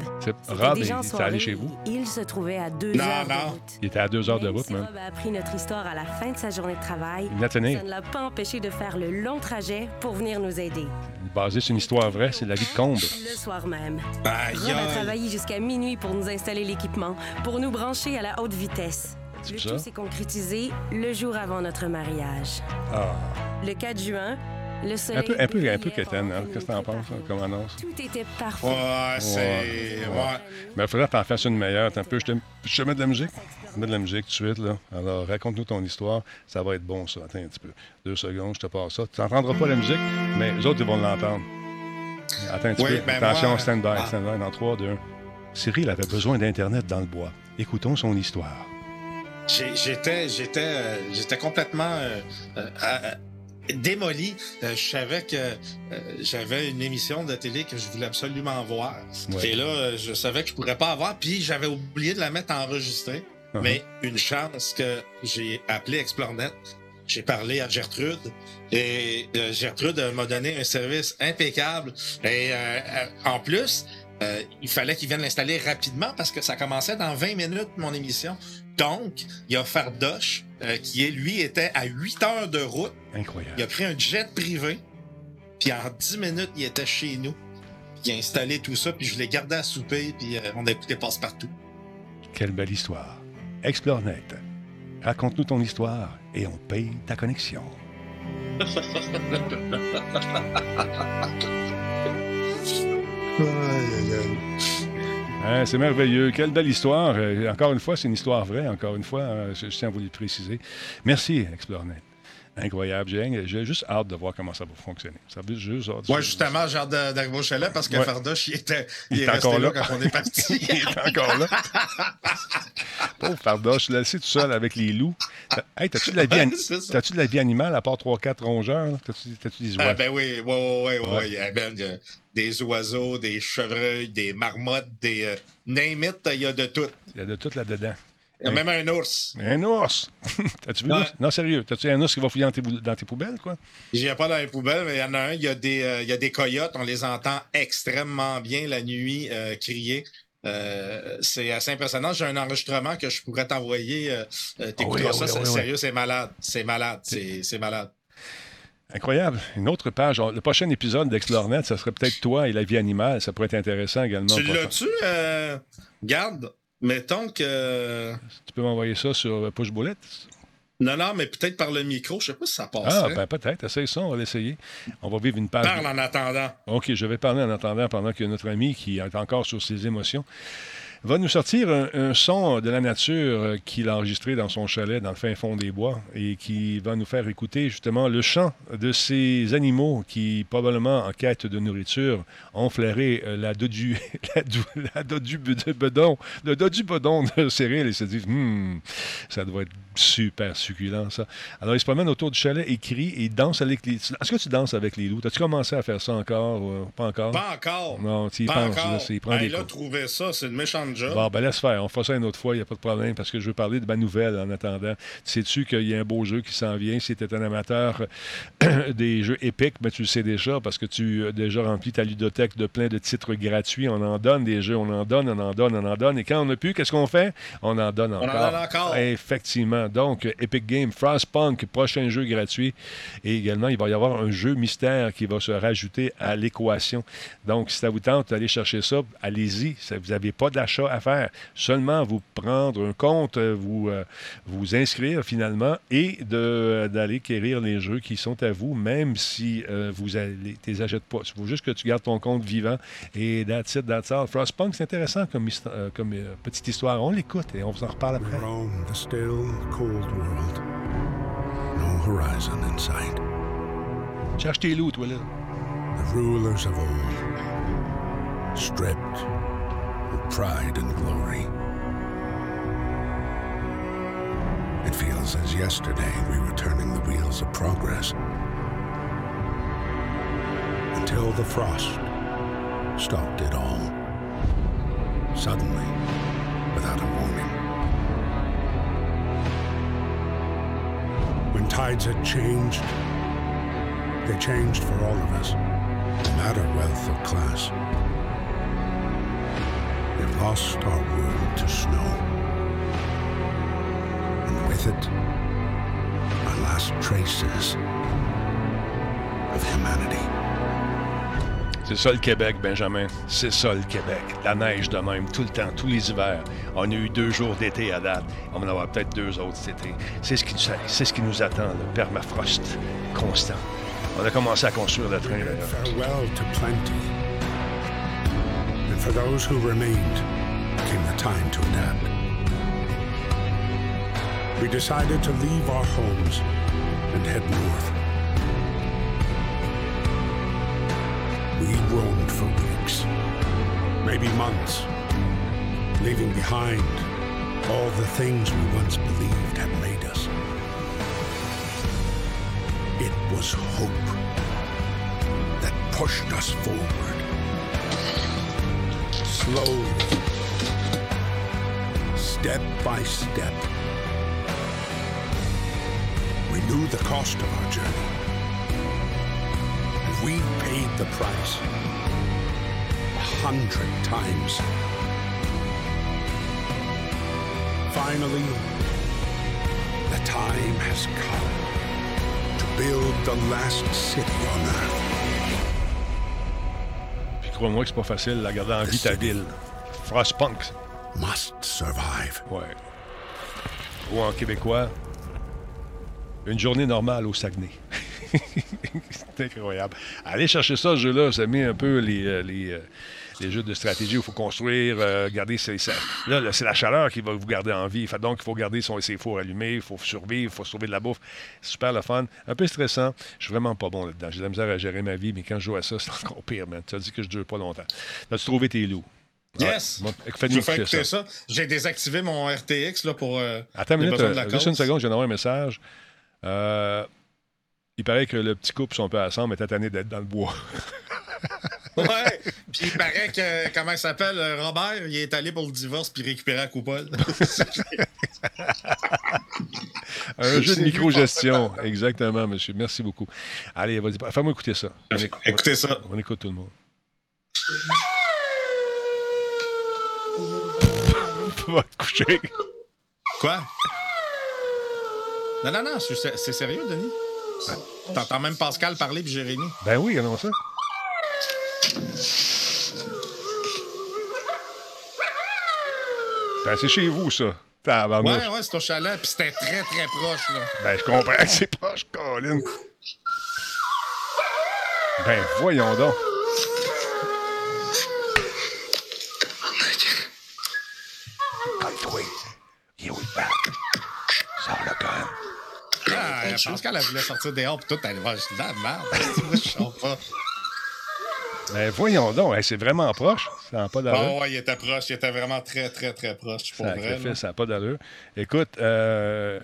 Rob, il il est allé chez vous? Il se trouvait à deux Non, heures non. de route. Il était à deux heures de Même route, si même. Rob a appris notre histoire à la fin de sa journée de travail. Il. Ça ne l'a pas empêché de faire le long trajet pour venir nous aider. Basé sur une histoire vraie, c'est la vie de Combe. Le soir même. Aïe, Rob a travaillé jusqu'à minuit pour nous installer l'équipement, pour nous brancher à la haute vitesse. Le ça? tout s'est concrétisé le jour avant notre mariage. Ah. Le 4 juin, le soleil... Un peu, un peu, un peu quétaine, hein? Qu'est-ce que t'en penses, hein, comme annonce? Tout était parfait. Ouais, c'est. Ouais. Mais il faudrait t'en fasses une meilleure. Un peu, je te, je te mets de la musique. Je te mets de la musique tout de suite, là. Alors, raconte-nous ton histoire. Ça va être bon, ça. Attends un petit peu. Deux secondes, je te passe ça. Tu n'entendras pas la musique, mais les autres, ils vont l'entendre. Attends un petit Oui, peu. ben Attention, moi- stand-by, Ah. stand-by, dans 3, 2, 1. Cyril avait besoin d'Internet dans le bois. Écoutons son histoire. J'étais, j'étais, euh, j'étais complètement euh, euh, démoli. Je savais que j'avais une émission de télé que je voulais absolument voir. Ouais. Et là, je savais que je pourrais pas avoir. Puis j'avais oublié de la mettre enregistrée. Uh-huh. Mais une chance que j'ai appelé Explornet. J'ai parlé à Gertrude et euh, Gertrude euh, m'a donné un service impeccable. Et euh, en plus, il fallait qu'il vienne l'installer rapidement parce que ça commençait dans 20 minutes, mon émission. Donc, il a Fardoche, euh, qui est, lui était à 8 heures de route. Incroyable. Il a pris un jet privé. Puis en 10 minutes, il était chez nous. Puis il a installé tout ça. Puis je l'ai gardé à souper. Puis euh, on a écouté Passe-Partout. Quelle belle histoire. ExploreNet. Raconte-nous ton histoire et on paye ta connexion. <laughs> Hein, c'est merveilleux. Quelle belle histoire. Euh, encore une fois, c'est une histoire vraie. Encore une fois, euh, je, je tiens à vous le préciser. Merci, ExploreNet. Incroyable. J'ai j'ai juste hâte de voir comment ça va fonctionner. Ça veut juste. Ouais, justement, j'ai hâte d'arriver au chalet parce que Ouais. Fardoche, il était, Il il est est resté encore là là. quand on est parti. <laughs> Il est encore là. Pauvre Fardoche, laissé tout seul avec les loups. Hey, t'as-tu de, <laughs> de la vie animale à part 3-4 rongeurs? T'as-tu des Ah, oies? ben oui, ouais, ouais, ouais, ouais. Ouais. Il y a ben, de- des oiseaux, des chevreuils, des marmottes, des. euh, name it, il y a de tout. Il y a de tout là-dedans. Il y a même un ours. Un ours! <laughs> T'as-tu vu? Ouais. l'ours? Non, sérieux. T'as-tu un ours qui va fouiller dans tes, bou- dans tes poubelles, quoi? J'y ai pas dans les poubelles, mais il y en a un. Il y a des, euh, il y a des coyotes. On les entend extrêmement bien la nuit euh, crier. Euh, c'est assez impressionnant. J'ai un enregistrement que je pourrais t'envoyer. Euh, euh, T'écouteras Ah oui, ça. oui, oui, sérieux, c'est malade. C'est malade. C'est malade. Incroyable. Une autre page. Le prochain épisode d'ExploreNet, ça serait peut-être toi et la vie animale. Ça pourrait être intéressant également. Tu l'as-tu? Euh, garde, mettons que. Tu peux m'envoyer ça sur euh, Push Bullet? Non, non, mais peut-être par le micro. Je sais pas si ça passe. Ah, ben peut-être. Essaye ça, on va l'essayer. On va vivre une page. Parle en attendant. OK, je vais parler en attendant pendant que notre ami qui est encore sur ses émotions va nous sortir un, son de la nature euh, qu'il a enregistré dans son chalet dans le fin fond des bois et qui va nous faire écouter justement le chant de ces animaux qui, probablement en quête de nourriture, ont flairé euh, la dodu, la, dou- la dodu bedon, le dodu bedon de Cyril et se dit Hum, ça doit être super succulent ça. Alors il se promène autour du chalet et crie et danse avec les. Est-ce que tu danses avec les loups? As-tu commencé à faire ça encore ou pas encore? Pas encore. Non, tu y Pas penses, encore. là, il prend des là, trouver ça, c'est une méchante job. Bon, ben laisse faire. On fera ça une autre fois, il n'y a pas de problème, parce que je veux parler de ma nouvelle en attendant. Sais-tu qu'il y a un beau jeu qui s'en vient? Si tu es un amateur <coughs> des jeux épiques, ben, tu le sais déjà, parce que tu as déjà rempli ta ludothèque de plein de titres gratuits. On en donne des jeux, on en donne, on en donne, on en donne. Et quand on n'a plus, qu'est-ce qu'on fait? On en donne en encore. donne encore. Effectivement. Donc, Epic Games, Frostpunk, prochain jeu gratuit. Et également, il va y avoir un jeu mystère qui va se rajouter à l'équation. Donc, si ça vous tente d'aller chercher ça, allez-y. Vous n'avez pas d'achat à faire. Seulement vous prendre un compte, vous, euh, vous inscrire finalement et d'aller acquérir les jeux qui sont à vous, même si euh, vous ne les achètes pas. Il faut juste que tu gardes ton compte vivant. Et that's it, that's. Frostpunk, c'est intéressant comme, euh, petite histoire. On l'écoute et on vous en reparle après. still, cold world. No horizon in sight. Cherche tes loups, toi, là. The rulers of old, stripped of pride and glory. It feels as yesterday we were turning the wheels of progress. Until the frost stopped it all. Suddenly, without a warning. Tides had changed, they changed for all of us, no matter wealth or class. We've lost our world to snow And with it our last traces of humanity. C'est ça le Québec, Benjamin. C'est ça le Québec. La neige de même, tout le temps, tous les hivers. On a eu deux jours d'été à date. On va en avoir peut-être deux autres cet été. C'est ce qui, nous attend, le permafrost constant. On a commencé à construire le train. Farewell to plenty. And for those who remained, came the time to adapt. we decided to leave our homes and head north. We roamed for weeks, maybe months, leaving behind all the things we once believed had made us. It was hope that pushed us forward. Slowly, step by step, we knew the cost of our journey. Paid the price a hundred times. Finally, the time has come to build the last city on earth. Puis crois-moi que c'est pas facile, la garder en vie ta ville. Frostpunk. Must survive. Ouais. Ou en québécois, une journée normale au Saguenay. <laughs> c'est incroyable. Allez chercher ça, ce jeu-là. Ça met un peu les, euh, les, euh, les jeux de stratégie où il faut construire, euh, garder ses, Là, c'est la chaleur qui va vous garder en vie. donc, il faut garder son, ses fours allumés, il faut survivre, il faut sauver de la bouffe. Super le fun. Un peu stressant. Je suis vraiment pas bon là-dedans. J'ai de la misère à gérer ma vie, mais quand je joue à ça, <laughs> c'est encore pire, man. Tu as dit que je ne dure pas longtemps. As-tu trouvé tes loups? Yes! Ouais. je vais écouter ça. J'ai désactivé mon RTX là, pour. Attends une minute, juste une seconde, j'ai envoyé un message. Euh, il paraît que le petit couple, son peu ensemble, était tanné d'être dans le bois. <laughs> ouais. Puis il paraît que, comment il s'appelle, euh, Robert, il est allé pour le divorce puis récupérer la coupole. <laughs> Un jeu de micro-gestion. Exactement, monsieur. Merci beaucoup. Allez, vas-y, fais-moi écouter ça. Écoutez ça. On écoute tout le monde. <laughs> Va te coucher. Quoi? Non, non, non, c'est sérieux, Denis? T'entends même Pascal parler puis Jérémy? Ben oui, non ça. Ben, c'est chez vous, ça. Ouais, ouais, c'est au chalet, puis c'était très, très proche, là. Ben, je comprends que c'est proche, Colin. Ben, voyons donc. Je pense qu'elle voulait sortir dehors, puis tout, elle va juste la merde. <laughs> je sais pas. Ben voyons donc, c'est vraiment proche. Ça n'a pas d'allure. Oh, ouais, il était proche. Il était vraiment très, très, très proche. Pour ça vrai, ça n'a pas d'allure. Écoute, euh,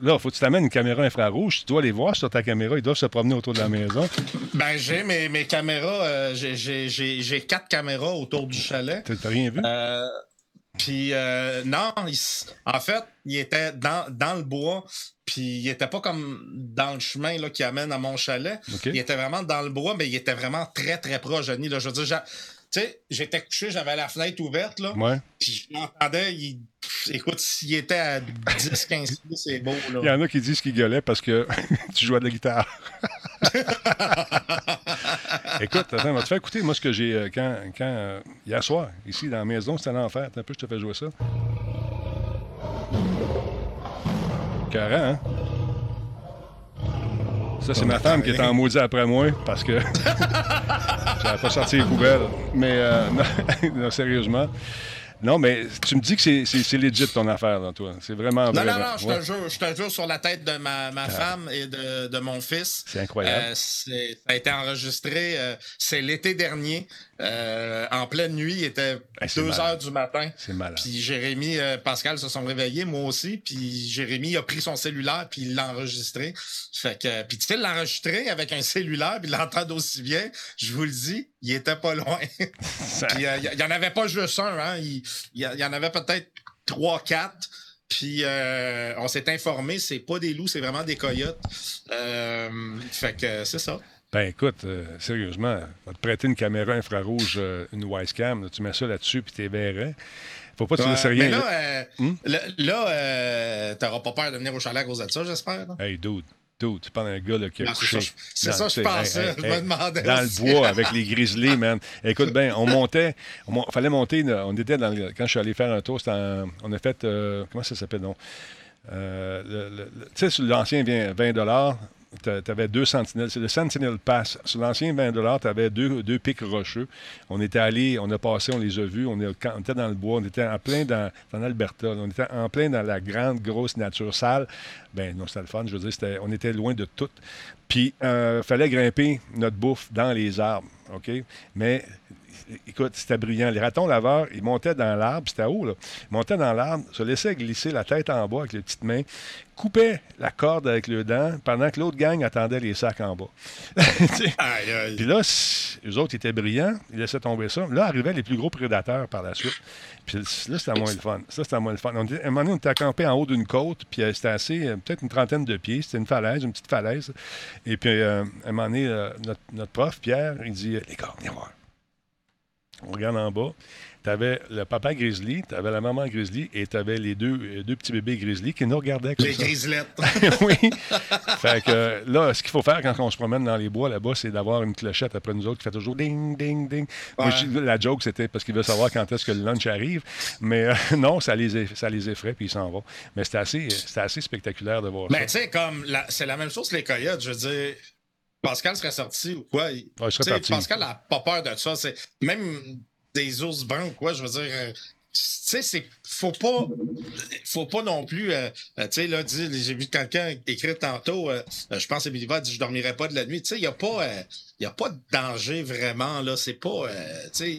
là, il faut que tu t'amènes une caméra infrarouge. Tu dois les voir sur ta caméra. Ils doivent se promener autour de la maison. Ben, j'ai mes, mes caméras. Euh, j'ai quatre caméras autour du chalet. T'as rien vu? Euh, puis, euh, non, en fait, il était dans, dans le bois. Puis il était pas comme dans le chemin là, qui amène à mon chalet. Il était vraiment dans le bois, mais il était vraiment très, très proche, Johnny. Je veux dire, tu sais, j'étais couché, j'avais la fenêtre ouverte, là. Ouais. Puis je l'entendais, il écoute, s'il était à 10, 15 kilos, c'est beau. Là. Il y en a qui disent qu'il gueulait parce que <laughs> tu jouais de la guitare. <laughs> Écoute, attends, on va te faire écouter moi ce que j'ai euh, quand, quand euh, hier soir, ici dans la maison, c'était l'enfer. Attends un peu, je te fais jouer ça. Carré, hein? Ça, c'est ma femme qui est en maudit après moi parce que <laughs> j'avais pas sorti les poubelles. Mais euh, non, <laughs> non, sérieusement. Non, mais tu me dis que c'est- legit ton affaire, là, toi. C'est vraiment. Non, non, vraiment- non, je Ouais. te jure, je te jure sur la tête de ma, ma femme et de, de mon fils. C'est incroyable. Euh, c'est- ça a été enregistré, euh, c'est l'été dernier, euh, en pleine nuit, il était Hey, c'est 2 malade. heures du matin. C'est malade. Puis Jérémy, euh, Pascal se sont réveillés, moi aussi. Puis Jérémy a pris son cellulaire puis il l'a enregistré. Fait que, puis tu sais, l'enregistrer avec un cellulaire puis l'entendre aussi bien, je vous le dis, il était pas loin. <laughs> Ça- Puis euh, il en avait pas juste un, hein. Il il y, il y en avait peut-être trois, quatre. Puis euh, on s'est informé, c'est pas des loups, c'est vraiment des coyotes. Euh, fait que c'est ça. Ben écoute, euh, sérieusement, on va te prêter une caméra infrarouge, une Wisecam, là, tu mets ça là-dessus puis t'es verrais. Faut pas que tu laisses rien. mais là, là, là, euh, t'auras pas peur de venir au chalet à cause de ça, j'espère. là? Hey, dude, dude, tu parles d'un gars là, qui a Non, c'est couché. ça, je- c'est ça pensais, je me demandais Dans le bois avec les grizzlies, man. Écoute bien, on montait, on fallait monter, on était dans le- quand je suis allé faire un tour, c'était en- on a fait, euh, comment ça s'appelle, non? Euh, tu sais, l'ancien 20 20 tu avais deux sentinelles. C'est le Sentinel Pass. Sur l'ancien 20 tu avais deux, deux pics rocheux. On était allés, on a passé, on les a vus. On, était dans le bois, on était en plein dans, en Alberta. On était en plein dans la grande, grosse nature sale. Ben non, c'était le fun. Je veux dire, on était loin de tout. Puis, il fallait grimper notre bouffe dans les arbres. OK? Mais écoute, c'était brillant. Les ratons laveurs, ils montaient dans l'arbre, c'était haut, là? Ils montaient dans l'arbre, se laissaient glisser la tête en bas avec les petites mains, coupaient la corde avec le dent, pendant que l'autre gang attendait les sacs en bas. <laughs> Aïe, aïe. Puis là, eux autres étaient brillants, ils laissaient tomber ça. Là arrivaient les plus gros prédateurs par la suite. Puis là, c'était moins le fun. Ça, c'était moins le fun. On était- à un moment donné, on était campé en haut d'une côte, puis euh, c'était assez, euh, peut-être une trentaine de pieds. C'était une falaise, une petite falaise. Et puis, euh, à un moment donné, notre, notre prof, Pierre, il dit Les gars, venez voir. On regarde en bas. Tu avais le papa grizzly, tu avais la maman grizzly et tu avais les deux, euh, deux petits bébés grizzly qui nous regardaient comme Les ça. griselettes. <laughs> oui. Fait que euh, là, ce qu'il faut faire quand on se promène dans les bois là-bas, c'est d'avoir une clochette après nous autres qui fait toujours ding, ding, ding. Ouais. la joke, c'était parce qu'il veut savoir quand est-ce que le lunch arrive. Mais euh, <laughs> non, ça les, ça les effraie puis ils s'en vont. Mais c'était assez, assez spectaculaire de voir Mais tu ça. sais, comme c'est la même chose que les coyotes, je veux dire. Pascal serait sorti ou quoi? il- Ouais, je serais tu sais, parti. Pascal a pas peur de ça. C'est même des ours bruns ou quoi, je veux dire. Tu sais, c'est. Faut pas. Faut pas non plus. euh, euh, tu sais, là, j'ai vu quelqu'un écrire tantôt, euh, je pense que Biliva dit Je dormirai pas de la nuit. Tu sais, il n'y a pas. euh, il y a pas de danger vraiment, là. C'est pas. euh, tu sais,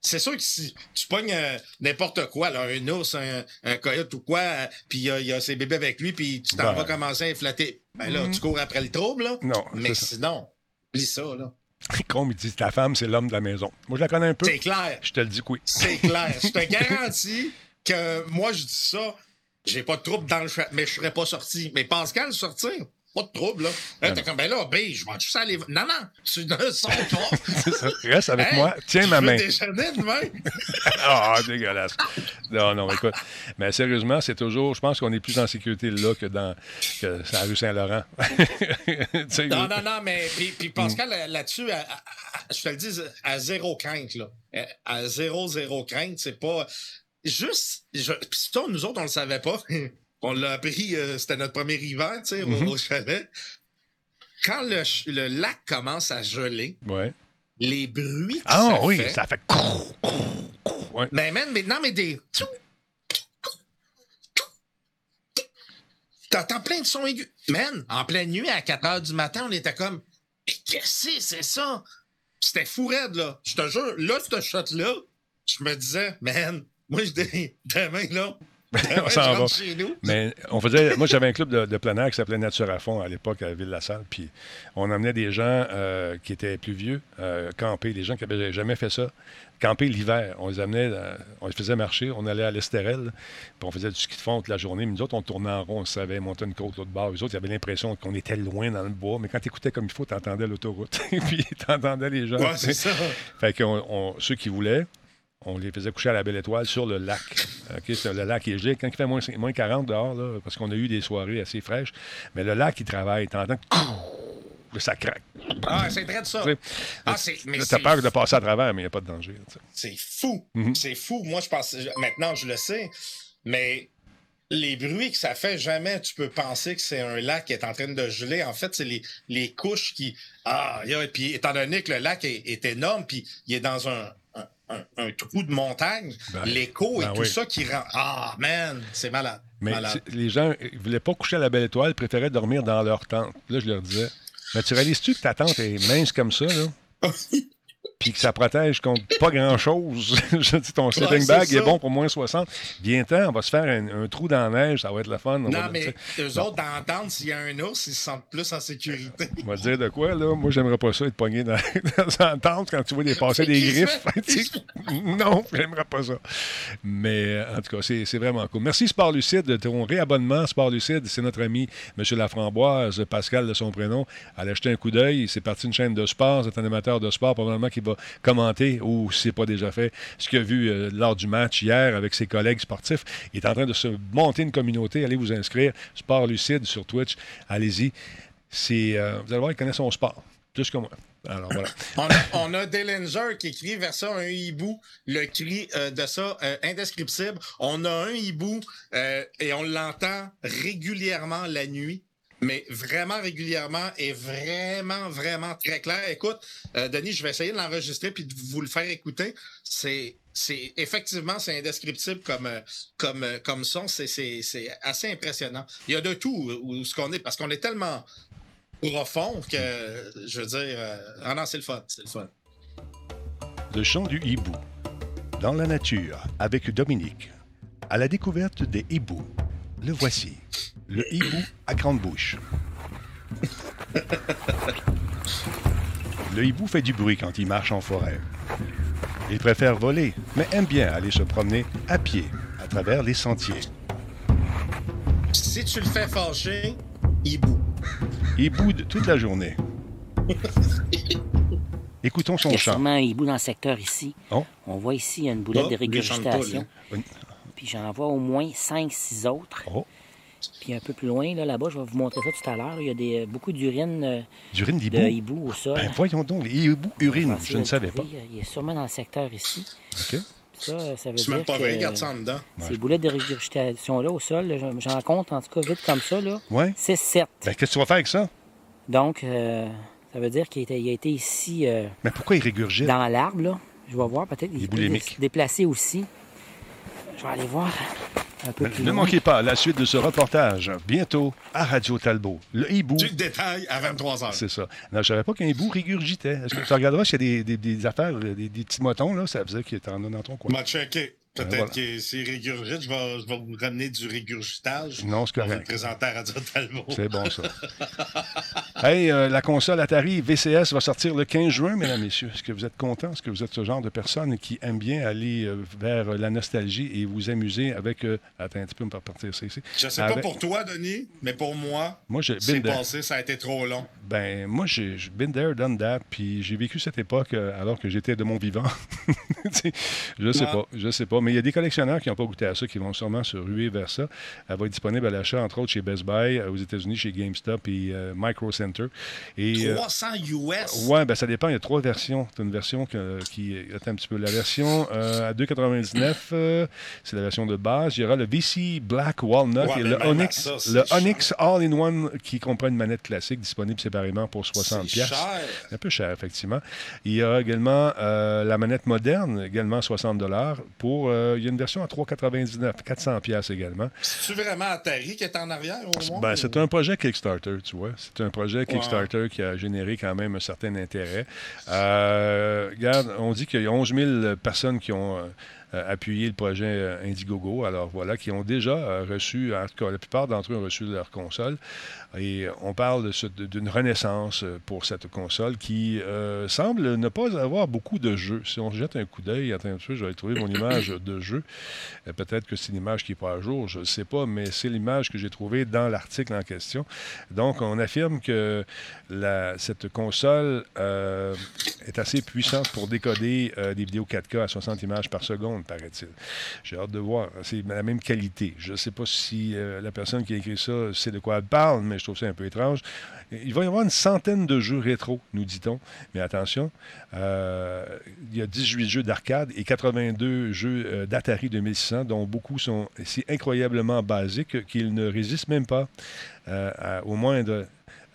c'est sûr que si tu pognes euh, n'importe quoi, là, un ours, un, un coyote ou quoi, euh, puis il y a, il y a ses bébés avec lui, puis tu t'en Ouais. vas commencer à flatter. Ben là, tu cours après le trouble, là. Non, Mais sinon, oublie ça, là. Comme il dit, ta femme, c'est l'homme de la maison. Moi, je la connais un peu. C'est clair. Je te le dis que oui. C'est clair. Je te <laughs> garantis que moi, je dis ça, j'ai pas de trouble dans le chat, mais je serais pas sorti. Mais Pascal, sortir, pas de trouble, là. Là, t'es comme, ben là, B, je vais juste aller. Non, non, tu ne sors pas. C'est ça. Reste avec Hey, moi. Tiens ma main. déjeuner demain. <laughs> Ah, dégueulasse. Non, non, écoute. Mais sérieusement, c'est toujours. Je pense qu'on est plus en sécurité là que dans que la rue Saint-Laurent. <laughs> Non, non, non, mais puis, puis Pascal, là- là-dessus, je te le dis, à zéro crainte, là. Euh, À zéro, zéro crainte, c'est pas. Juste. Je, puis ça, nous autres, on le savait pas. <laughs> On l'a appris, euh, c'était notre premier hiver, tu sais, au- Mhm. au chalet. Quand le, lac commence à geler, Ouais. les bruits Ah ça oui, fait. ça fait. Ouais. Mais man, mais non, mais des. T'entends plein de sons aigus. Man, en pleine nuit, à 4 heures du matin, on était comme. Mais qu'est-ce que c'est ça? C'était fou raide, là. Je te jure, là, ce shot-là, je me disais, man, moi, je dis, <laughs> demain, là. Demain, On s'en va. chez nous. Mais on faisait. Moi, j'avais un club de, de plein air qui s'appelait Nature à fond à l'époque à Ville-la-Salle. Puis on emmenait des gens euh, qui étaient plus vieux euh, camper, des gens qui n'avaient jamais fait ça. Camper l'hiver. On les amenait, euh, on les faisait marcher. On allait à l'Estérel. Puis on faisait du ski de fond toute la journée. Mais nous autres, on tournait en rond. On savait monter une côte l'autre bord. Les autres, ils avaient l'impression qu'on était loin dans le bois. Mais quand tu écoutais comme il faut, tu entendais l'autoroute. <laughs> puis tu entendais les gens. Ouais, c'est ça. Fait que ceux qui voulaient, on les faisait coucher à la Belle Étoile sur le lac. <laughs> Le lac est gelé. Quand il fait moins, moins 40 dehors, là, parce qu'on a eu des soirées assez fraîches, mais le lac, il travaille. T'entends? Que ça craque. Ah, c'est vrai de ça. Ah, T'as c'est- peur de passer à travers, mais il n'y a pas de danger. C'est fou. Mhm. C'est fou. Moi, je pense. Maintenant, je le sais. Mais les bruits que ça fait, jamais tu peux penser que c'est un lac qui est en train de geler. En fait, c'est les, les couches qui. Ah, a- puis étant donné que le lac est, est énorme, puis il est dans un. Un- trou de montagne, Ben, l'écho ben et tout oui. ça qui rend. Ah, man, c'est malade. Mais malade. les gens ne voulaient pas coucher à la Belle Étoile, ils préféraient dormir dans leur tente. Là, je leur disais, mais tu réalises-tu que ta tente est mince comme ça, là? <laughs> Puis que ça protège contre pas grand-chose. <laughs> je dis, ton sleeping c'est bag ça. est bon pour moins 60. Viens-t'en, on va se faire un, un trou dans la neige, ça va être le fun. On Non, va, mais eux autres, tente, s'il y a un ours, ils se sentent plus en sécurité. on va te dire de quoi, là? Moi, j'aimerais pas ça, être pogné dans, <laughs> dans tente quand tu vois des passer <laughs> des griffes. non, j'aimerais pas ça. Mais euh, en tout cas, c'est c'est vraiment cool. Merci Sport Lucide de ton réabonnement. Sport Lucide, c'est notre ami M. Laframboise, Pascal de son prénom. Allez jeter un coup d'œil. C'est parti une chaîne de sport. C'est un amateur de sport, probablement qui va commenter, ou si c'est pas déjà fait, ce qu'il a vu euh, lors du match hier avec ses collègues sportifs. Il est en train de se monter une communauté. Allez vous inscrire. Sport Lucide sur Twitch. Allez-y. C'est, euh, vous allez voir, il connaît son sport. Plus que moi. Alors voilà. <coughs> On a, on qui écrit vers ça un hibou, le cri euh, de ça indescriptible. On a un hibou et on l'entend régulièrement la nuit. Mais vraiment régulièrement et vraiment, vraiment très clair. Écoute, euh, Denis, je vais essayer de l'enregistrer puis de vous le faire écouter. C'est, c'est effectivement, c'est indescriptible comme, euh, comme, euh, comme son. C'est, c'est, c'est assez impressionnant. Il y a de tout euh, où ce qu'on est parce qu'on est tellement profond que, je veux dire, euh, ah non, c'est le fun, c'est le fun. Le chant du hibou. Dans la nature, avec Dominique. À la découverte des hiboux. Le voici. Le hibou à grande bouche. Le hibou fait du bruit quand il marche en forêt. Il préfère voler, mais aime bien aller se promener à pied à travers les sentiers. Si tu le fais fâcher, il boue. Il boude toute la journée. <laughs> Écoutons son Il y a chant. sûrement un hibou dans le secteur ici. Oh. On voit ici une boulette Ah, de pas, régurgitation. lui. Puis j'en vois au moins 5-6 autres. Oh, Puis un peu plus loin, là, là-bas, je vais vous montrer ça tout à l'heure. Il y a des, beaucoup d'urine euh, d'urine de hibou au sol. Ben voyons donc, les hiboux urinent. Pensez Je ne savais pas. trouver. Il est sûrement dans le secteur ici. OK. Ça, ça veut dire même pas que vrai, regarde ça en dedans. ces boulettes de régurgitation-là au sol, j'en- compte en tout cas vite comme ça, là, Ouais. c'est 7. Ben, qu'est-ce que tu vas faire avec ça? Donc, euh, ça veut dire qu'il a été, il a été ici euh, Mais pourquoi il régurgite? dans l'arbre, là? Je vais voir, peut-être qu'il peut boulimique. se déplacer aussi. Je vais aller voir un peu plus Ne loin. manquez pas la suite de ce reportage bientôt à Radio Talbot. Le hibou. Tu le détailles à 23h. C'est ça. Non, je ne savais pas qu'un hibou régurgitait. Est-ce que tu regarderas s'il y a des, des- des affaires, des, des petits motons, là, ça faisait qu'il en a dans ton coin. m'a checké. Peut-être voilà. que c'est régurgite, je vais, je vais vous ramener du régurgitage. Non, c'est correct. présenter à Radio. C'est bon, ça. hey, euh, la console Atari VCS va sortir le 15 juin, mesdames, messieurs. Est-ce que vous êtes contents? Est-ce que vous êtes ce genre de personne qui aime bien aller euh, vers euh, la nostalgie et vous amuser avec... euh, Attends un petit peu, on va repartir ça ici. Je sais pas pour toi, Denis, mais pour moi, Moi, c'est passé, ça a été trop long. Ben, moi, j'ai been there, done that, puis j'ai vécu cette époque alors que j'étais de mon vivant. <laughs> Sais, je sais Ah. pas, je sais pas. Mais il y a des collectionneurs qui n'ont pas goûté à ça, qui vont sûrement se ruer vers ça. Elle va être disponible à l'achat, entre autres, chez Best Buy, euh, aux États-Unis, chez GameStop et euh, Micro Center. Et, euh, 300 US. Ouais, ben ça dépend. Il y a trois versions. C'est une version que- qui est un petit peu. La version euh, à 2,99, euh, c'est la version de base. Il y aura le VC Black Walnut Ouais, et mais le à Onyx, ça, c'est le. Onyx All-in-One qui comprend une manette classique disponible séparément pour 60 C'est pièces. cher. Un peu cher, effectivement. Il y a également euh, la manette moderne, également 60 pour euh, Il y a une version à 3,99 400 pièces également. C'est-tu vraiment Atari qui est en arrière au moins? Ben, c'est un projet Kickstarter, tu vois. C'est un projet Kickstarter qui a généré quand même un certain intérêt. Euh, regarde, on dit qu'il y a 11 000 personnes qui ont euh, appuyer le projet euh, Indiegogo. Alors voilà, qui ont déjà reçu, en tout cas, la plupart d'entre eux ont reçu leur console. Et on parle d'une renaissance euh, pour cette console qui euh, semble ne pas avoir beaucoup de jeux. Si on jette un coup d'œil, attends je vais trouver mon <coughs> image de jeu. Euh, Peut-être que c'est une image qui n'est pas à jour, je ne sais pas, mais c'est l'image que j'ai trouvée dans l'article en question. Donc, on affirme que la- cette console euh, est assez puissante pour décoder euh, des vidéos 4K à 60 images par seconde, paraît-il. J'ai hâte de voir. C'est la même qualité. Je ne sais pas si la personne qui a écrit ça sait de quoi elle parle, mais je trouve ça un peu étrange. Il va y avoir une centaine de jeux rétro, nous dit-on. Mais attention, euh, il y a 18 jeux d'arcade et 82 jeux euh, d'Atari 2600, dont beaucoup sont si incroyablement basiques qu'ils ne résistent même pas euh, au moindre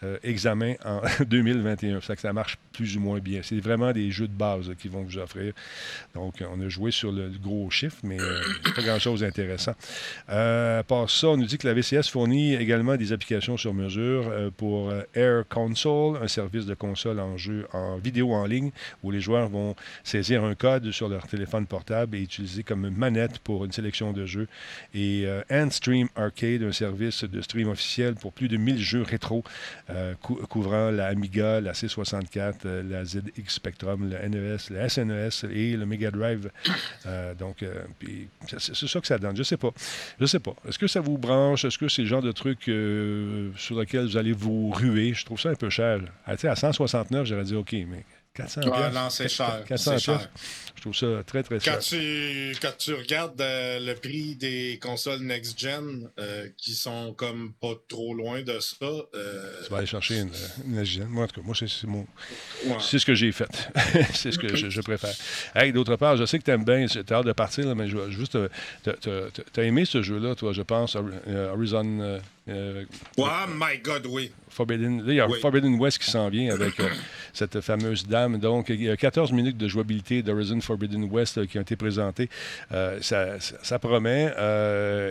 euh, examen en <laughs> 2021. Ça que ça marche plus ou moins bien. C'est vraiment des jeux de base là, qu'ils vont vous offrir. Donc, on a joué sur le gros chiffre, mais euh, pas grand-chose d'intéressant. Euh, à part ça, on nous dit que la VCS fournit également des applications sur mesure euh, pour euh, Air Console, un service de console en jeu en vidéo en ligne où les joueurs vont saisir un code sur leur téléphone portable et utiliser comme manette pour une sélection de jeux. Et euh, Handstream Arcade, un service de stream officiel pour plus de 1000 jeux rétro euh, cou- couvrant la Amiga, la C64, euh, la ZX Spectrum, le NES, le SNES et le Mega Drive. Euh, donc, euh, c'est ça que ça donne. Je sais pas. Je sais pas. Est-ce que ça vous branche? Est-ce que c'est le genre de truc euh, sur lequel vous allez vous ruer? Je trouve ça un peu cher. Ah, à 169, j'aurais dit OK, mais 400 Ouais, piastres, non, c'est cher. 400 C'est cher. Je trouve ça très, très cher. Quand tu, quand tu regardes euh, le prix des consoles next-gen euh, qui sont comme pas trop loin de ça, euh, Tu vas aller chercher une, une SGN. Moi, en tout cas, moi, c'est mon, ouais. Ce que j'ai fait. <laughs> c'est ce que je, je préfère. Hey, d'autre part, je sais que tu aimes bien, tu as hâte de partir, là, mais je veux juste. Tu as aimé ce jeu-là, toi, je pense, Hor- Horizon euh, Ouais, my God, oui. Forbidden. Là, il y a Oui. Forbidden West qui s'en vient avec euh, cette fameuse dame. Donc, il y a 14 minutes de jouabilité d'Horizon Forbidden West euh, qui ont été présentées. Ça, ça- ça promet.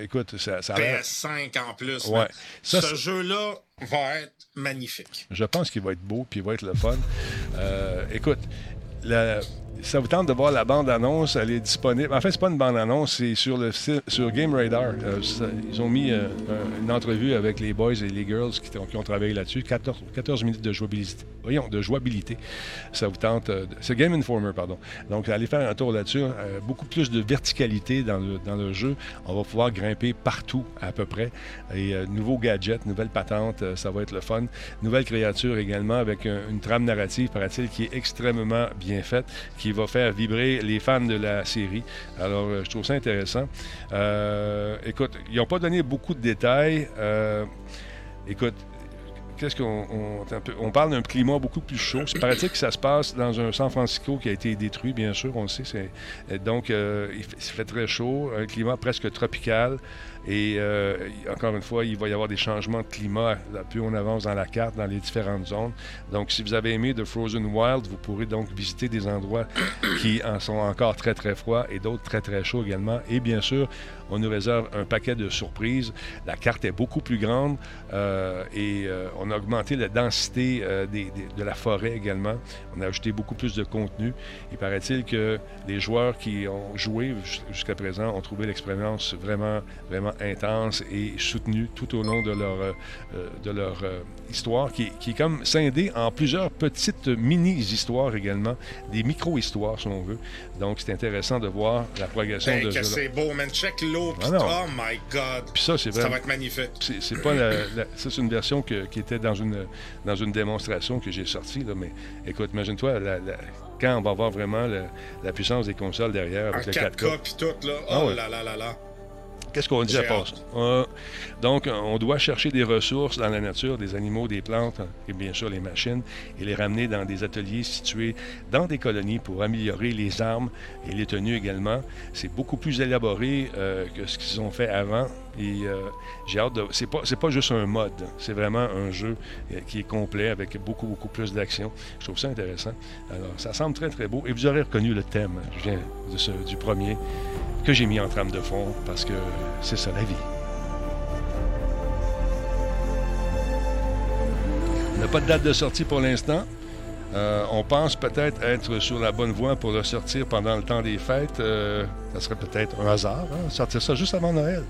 Écoute, ça, ça a l'air. PS5 en plus. Ouais. Ça, Ce jeu-là va être magnifique. Je pense qu'il va être beau puis il va être le fun. Écoute, la- ça vous tente de voir la bande-annonce, elle est disponible. En fait, c'est pas une bande-annonce, c'est sur le sur Game Radar. Euh, ils ont mis euh, un- une entrevue avec les boys et les girls qui, ont- travaillé là-dessus. 14, 14 minutes de jouabilité. Voyons, de jouabilité. Ça vous tente. euh, c'est Game Informer, pardon. Donc, allez faire un tour là-dessus. Beaucoup plus de verticalité dans le, jeu. On va pouvoir grimper partout, à peu près. Et nouveaux gadgets, nouvelles patentes, ça va être le fun. Nouvelle créature également avec un- une trame narrative, paraît-il, qui est extrêmement bien faite, va faire vibrer les fans de la série. Alors, euh, je trouve ça intéressant. Euh, écoute, ils n'ont pas donné beaucoup de détails. Euh, écoute, Qu'est-ce qu'on on, parle d'un climat beaucoup plus chaud. C'est paraît-il que ça se passe dans un San Francisco qui a été détruit, bien sûr, on le sait. Donc, il fait très chaud, un climat presque tropical. Et euh, encore une fois, il va y avoir des changements de climat plus on avance dans la carte, dans les différentes zones. Donc, si vous avez aimé The Frozen Wild, vous pourrez donc visiter des endroits qui en sont encore très, très froids et d'autres très, très chauds également. Et bien sûr, on nous réserve un paquet de surprises. La carte est beaucoup plus grande euh, et euh, on a augmenté la densité euh, des- des- de la forêt également. On a ajouté beaucoup plus de contenu. Il paraît-il que les joueurs qui ont joué jus- jusqu'à présent ont trouvé l'expérience vraiment, vraiment intense et soutenue tout au long de leur, de leur histoire, qui, qui est comme scindée en plusieurs petites mini-histoires également, des micro-histoires si on veut. Donc c'est intéressant de voir la progression Ben, de c'est beau, man. Check pis Ah. Oh my God. Puis ça, c'est Ça va être magnifique. C'est pas la, la- ça, c'est une version que- qui était dans une, dans une démonstration que j'ai sortie. Là, mais écoute, imagine-toi la- quand on va voir vraiment la, puissance des consoles derrière En avec le 4K 4K. pis tout, là. Oh Ah ouais. là là là là. Qu'est-ce qu'on dit à part ça? Donc, on doit chercher des ressources dans la nature, des animaux, des plantes et bien sûr les machines, et les ramener dans des ateliers situés dans des colonies pour améliorer les armes et les tenues également. C'est beaucoup plus élaboré euh, que ce qu'ils ont fait avant. Et euh, j'ai hâte de. C'est pas, c'est pas juste un mode, c'est vraiment un jeu euh, qui est complet avec beaucoup, beaucoup plus d'action. Je trouve ça intéressant. Alors, ça semble très, très beau. Et vous aurez reconnu le thème, je viens du premier que j'ai mis en trame de fond parce que c'est ça la vie. On n'a pas de date de sortie pour l'instant. Euh, on pense peut-être être sur la bonne voie pour le sortir pendant le temps des fêtes. Ça serait peut-être un hasard, hein, sortir ça juste avant Noël.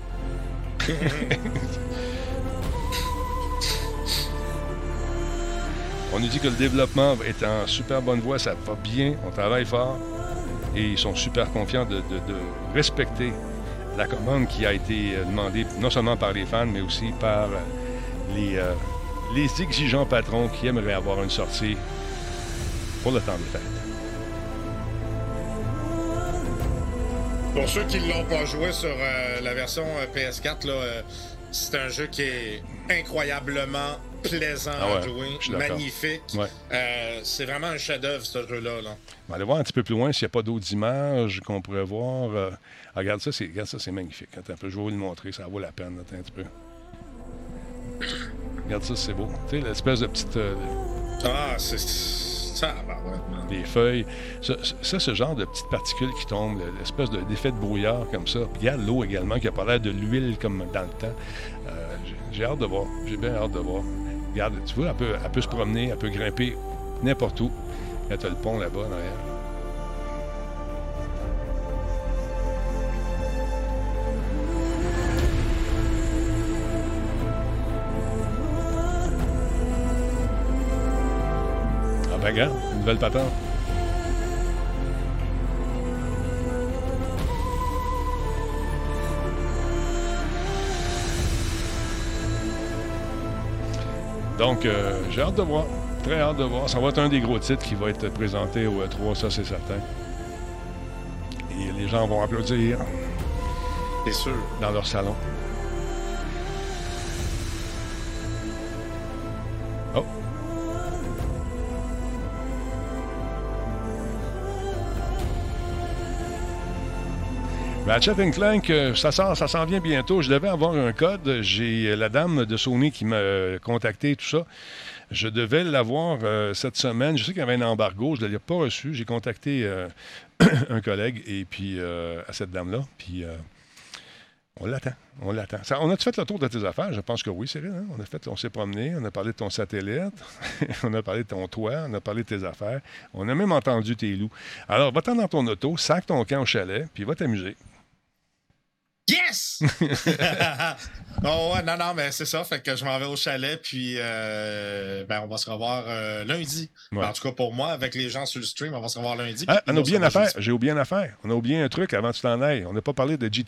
<laughs> on nous dit que le développement est en super bonne voie, ça va bien, on travaille fort et ils sont super confiants de, de- de respecter la commande qui a été euh, demandée non seulement par les fans, mais aussi par euh, les, euh, les exigeants patrons qui aimeraient avoir une sortie pour le temps des fêtes. Pour ceux qui ne l'ont pas joué sur euh, la version euh, PS4, là, euh, c'est un jeu qui est incroyablement plaisant Ah ouais, à jouer, magnifique. Ouais. Euh, c'est vraiment un chef-d'œuvre, ce jeu-là. là. On va aller voir un petit peu plus loin s'il n'y a pas d'autres images qu'on pourrait voir. Euh, ah, regarde ça, c'est, regarde ça, c'est magnifique. Attends un peu, je vais vous le montrer, ça vaut la peine. Attends un petit peu. Regarde ça, c'est beau. Tu sais, l'espèce de petite. euh, Ah, c'est ça. des feuilles. Ça, ce genre de petites particules qui tombent, l'espèce de- d'effet de brouillard comme ça. Puis regarde l'eau également qui a pas l'air de l'huile comme dans le temps. Euh, j'ai- hâte de voir. J'ai bien hâte de voir. Regarde, tu vois, elle peut, elle peut se promener, elle peut grimper n'importe où. Là, tu le pont là-bas, en regarde, une nouvelle patente. Donc, euh, j'ai hâte de voir. Très hâte de voir. Ça va être un des gros titres qui va être présenté au E3, ça c'est certain. Et les gens vont applaudir C'est sûr. dans leur salon. Ratchet Clank, euh, ça sort, ça s'en vient bientôt. Je devais avoir un code. J'ai euh, la dame de Sony qui m'a contacté, tout ça. Je devais l'avoir euh, cette semaine. Je sais qu'il y avait un embargo. Je ne l'ai pas reçu. J'ai contacté euh, <clears throat> un collègue et puis euh, à cette dame-là. Puis euh, on l'attend. On l'attend. On a-tu fait le tour de tes affaires? Je pense que oui, Cyril. hein? On a fait, on s'est promené, on a parlé de ton satellite, <laughs> on a parlé de ton toit, on a parlé de tes affaires. On a même entendu tes loups. Alors, va-t'en dans ton auto, sac ton camp au chalet, puis va t'amuser. Yes! <laughs> <laughs> oh ouais, non, non, mais c'est ça. Fait que je m'en vais au chalet, puis euh, ben, on va se revoir euh, lundi. Ouais. En tout cas, pour moi, avec les gens sur le stream, on va se revoir lundi. Ah, on a oublié une affaire. J'ai oublié une affaire. On a oublié un truc avant que tu t'en ailles. On n'a pas parlé de GTA.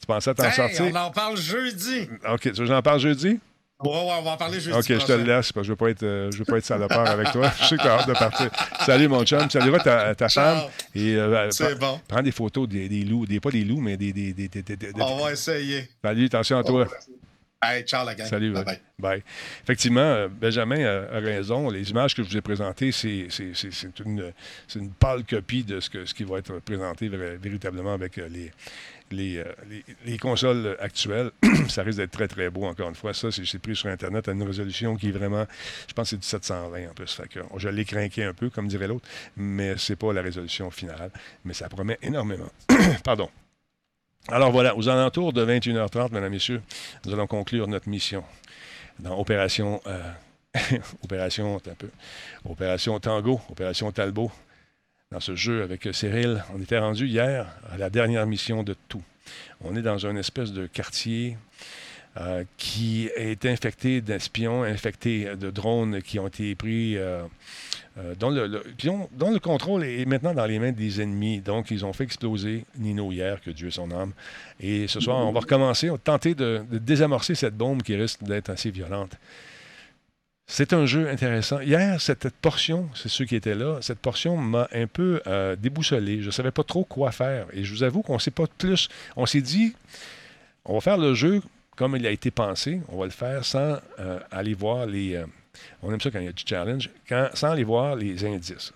Tu pensais t'en Hey, sortir? on en parle jeudi. OK, tu veux que j'en parle jeudi? Ouais, on va en parler jeudi. OK, je te le laisse parce que je ne veux pas être, euh, je veux pas être salopard avec toi. <laughs> Je sais que tu as hâte de partir. Salut, mon chum. Salut ta, ta femme. Et, euh, C'est prends- bon. Prends des photos des, des loups. Des, pas des loups, mais des. des, des, On va essayer. Salut, attention à toi. Hey, ciao la gang. Salut. Bye bye. Effectivement, euh, Benjamin a, raison. Les images que je vous ai présentées, c'est c'est- c'est- c'est une, c'est une pâle copie de ce, que, ce qui va être présenté véritablement avec les, les, euh, les- les consoles actuelles. <clears throat> ça risque d'être très, très beau, encore une fois. Ça, c'est pris sur Internet à une résolution qui est vraiment, je pense que c'est du 720 en plus. Fait que, je l'ai craqué un peu, comme dirait l'autre, mais c'est pas la résolution finale. Mais ça promet énormément. <clears throat> Pardon. Alors voilà, aux alentours de 21h30, mesdames, messieurs, nous allons conclure notre mission dans Opération. euh, <laughs> Opération. Un peu. Opération Tango, Opération Talbot. Dans ce jeu avec Cyril, on était rendu hier à la dernière mission de tout. On est dans une espèce de quartier euh, qui est infecté d'espions, infecté de drones qui ont été pris, euh, euh, dont, le, contrôle est maintenant dans les mains des ennemis. Donc, ils ont fait exploser Nino hier, que Dieu son âme. Et ce soir, on va recommencer, on va tenter de désamorcer cette bombe qui risque d'être assez violente. C'est un jeu intéressant. Hier, cette portion, c'est ceux qui étaient là, cette portion m'a un peu euh, déboussolé. Je ne savais pas trop quoi faire. Et je vous avoue qu'on ne sait pas plus. On s'est dit, on va faire le jeu comme il a été pensé. On va le faire sans euh, aller voir les. euh, on aime ça quand il y a du challenge, quand- sans aller voir les indices.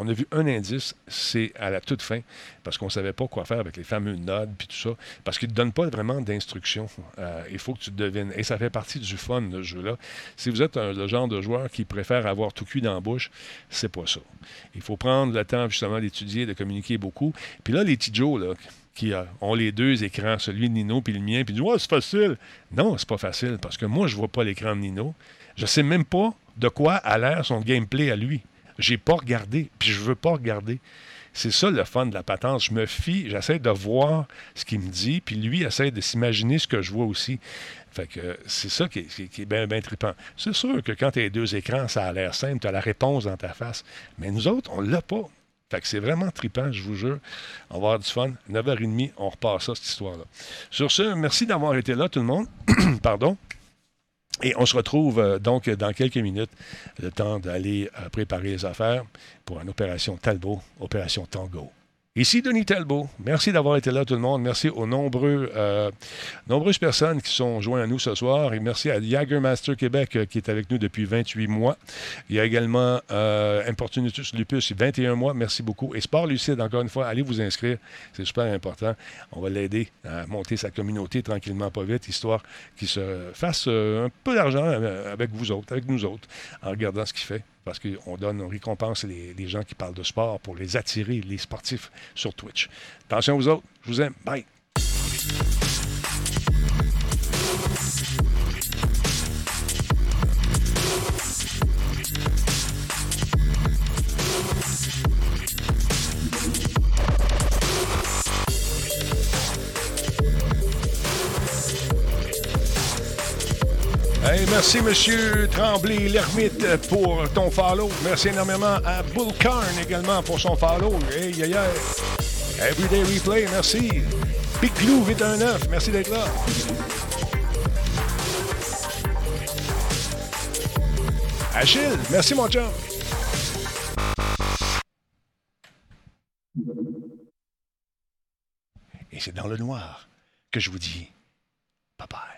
On a vu un indice, c'est à la toute fin, parce qu'on ne savait pas quoi faire avec les fameux nodes puis tout ça, parce qu'ils ne donnent pas vraiment d'instructions. Euh, il faut que tu devines. Et ça fait partie du fun, de jeu-là. Si vous êtes le genre de joueur qui préfère avoir tout cuit dans la bouche, c'est pas ça. Il faut prendre le temps, justement, d'étudier, de communiquer beaucoup. Puis là, les petits là, qui euh, ont les deux écrans, celui de Nino puis le mien, puis disent Ouais, c'est facile. Non, c'est pas facile, parce que moi, je vois pas l'écran de Nino. Je sais même pas de quoi a l'air son gameplay à lui. J'ai pas regardé, puis je veux pas regarder. C'est ça le fun de la patente. Je me fie, j'essaie de voir ce qu'il me dit, puis lui essaie de s'imaginer ce que je vois aussi. Fait que c'est ça qui est, bien, bien trippant. C'est sûr que quand tu as deux écrans, ça a l'air simple, tu as la réponse dans ta face. Mais nous autres, on l'a pas. Fait que c'est vraiment trippant, je vous jure. On va avoir du fun. 9h30, on repart ça, cette histoire-là. Sur ce, merci d'avoir été là, tout le monde. <clears throat> Pardon. Et on se retrouve euh, donc dans quelques minutes, le temps d'aller euh, préparer les affaires pour une opération Talbot, opération Tango. Ici Denis Talbot. Merci d'avoir été là, tout le monde. Merci aux euh, nombreuses personnes qui sont jointes à nous ce soir. Et merci à Master Québec euh, qui est avec nous depuis 28 mois. Il y a également euh, Importunitus Lupus, 21 mois. Merci beaucoup. Et Sport Lucide, encore une fois, allez vous inscrire. C'est super important. On va l'aider à monter sa communauté tranquillement, pas vite, histoire qu'il se fasse un peu d'argent avec vous autres, avec nous autres, en regardant ce qu'il fait parce qu'on donne, on récompense les, les, gens qui parlent de sport pour les attirer, les sportifs, sur Twitch. Attention vous autres, je vous aime. Bye. Merci, Monsieur Tremblay, l'ermite, pour ton follow. Merci énormément à Bull Karn également pour son follow. Hey, hey, hey. Everyday Replay, merci. Big Glue 819, merci d'être là. Achille, merci mon chum. Et c'est dans le noir que je vous dis bye bye.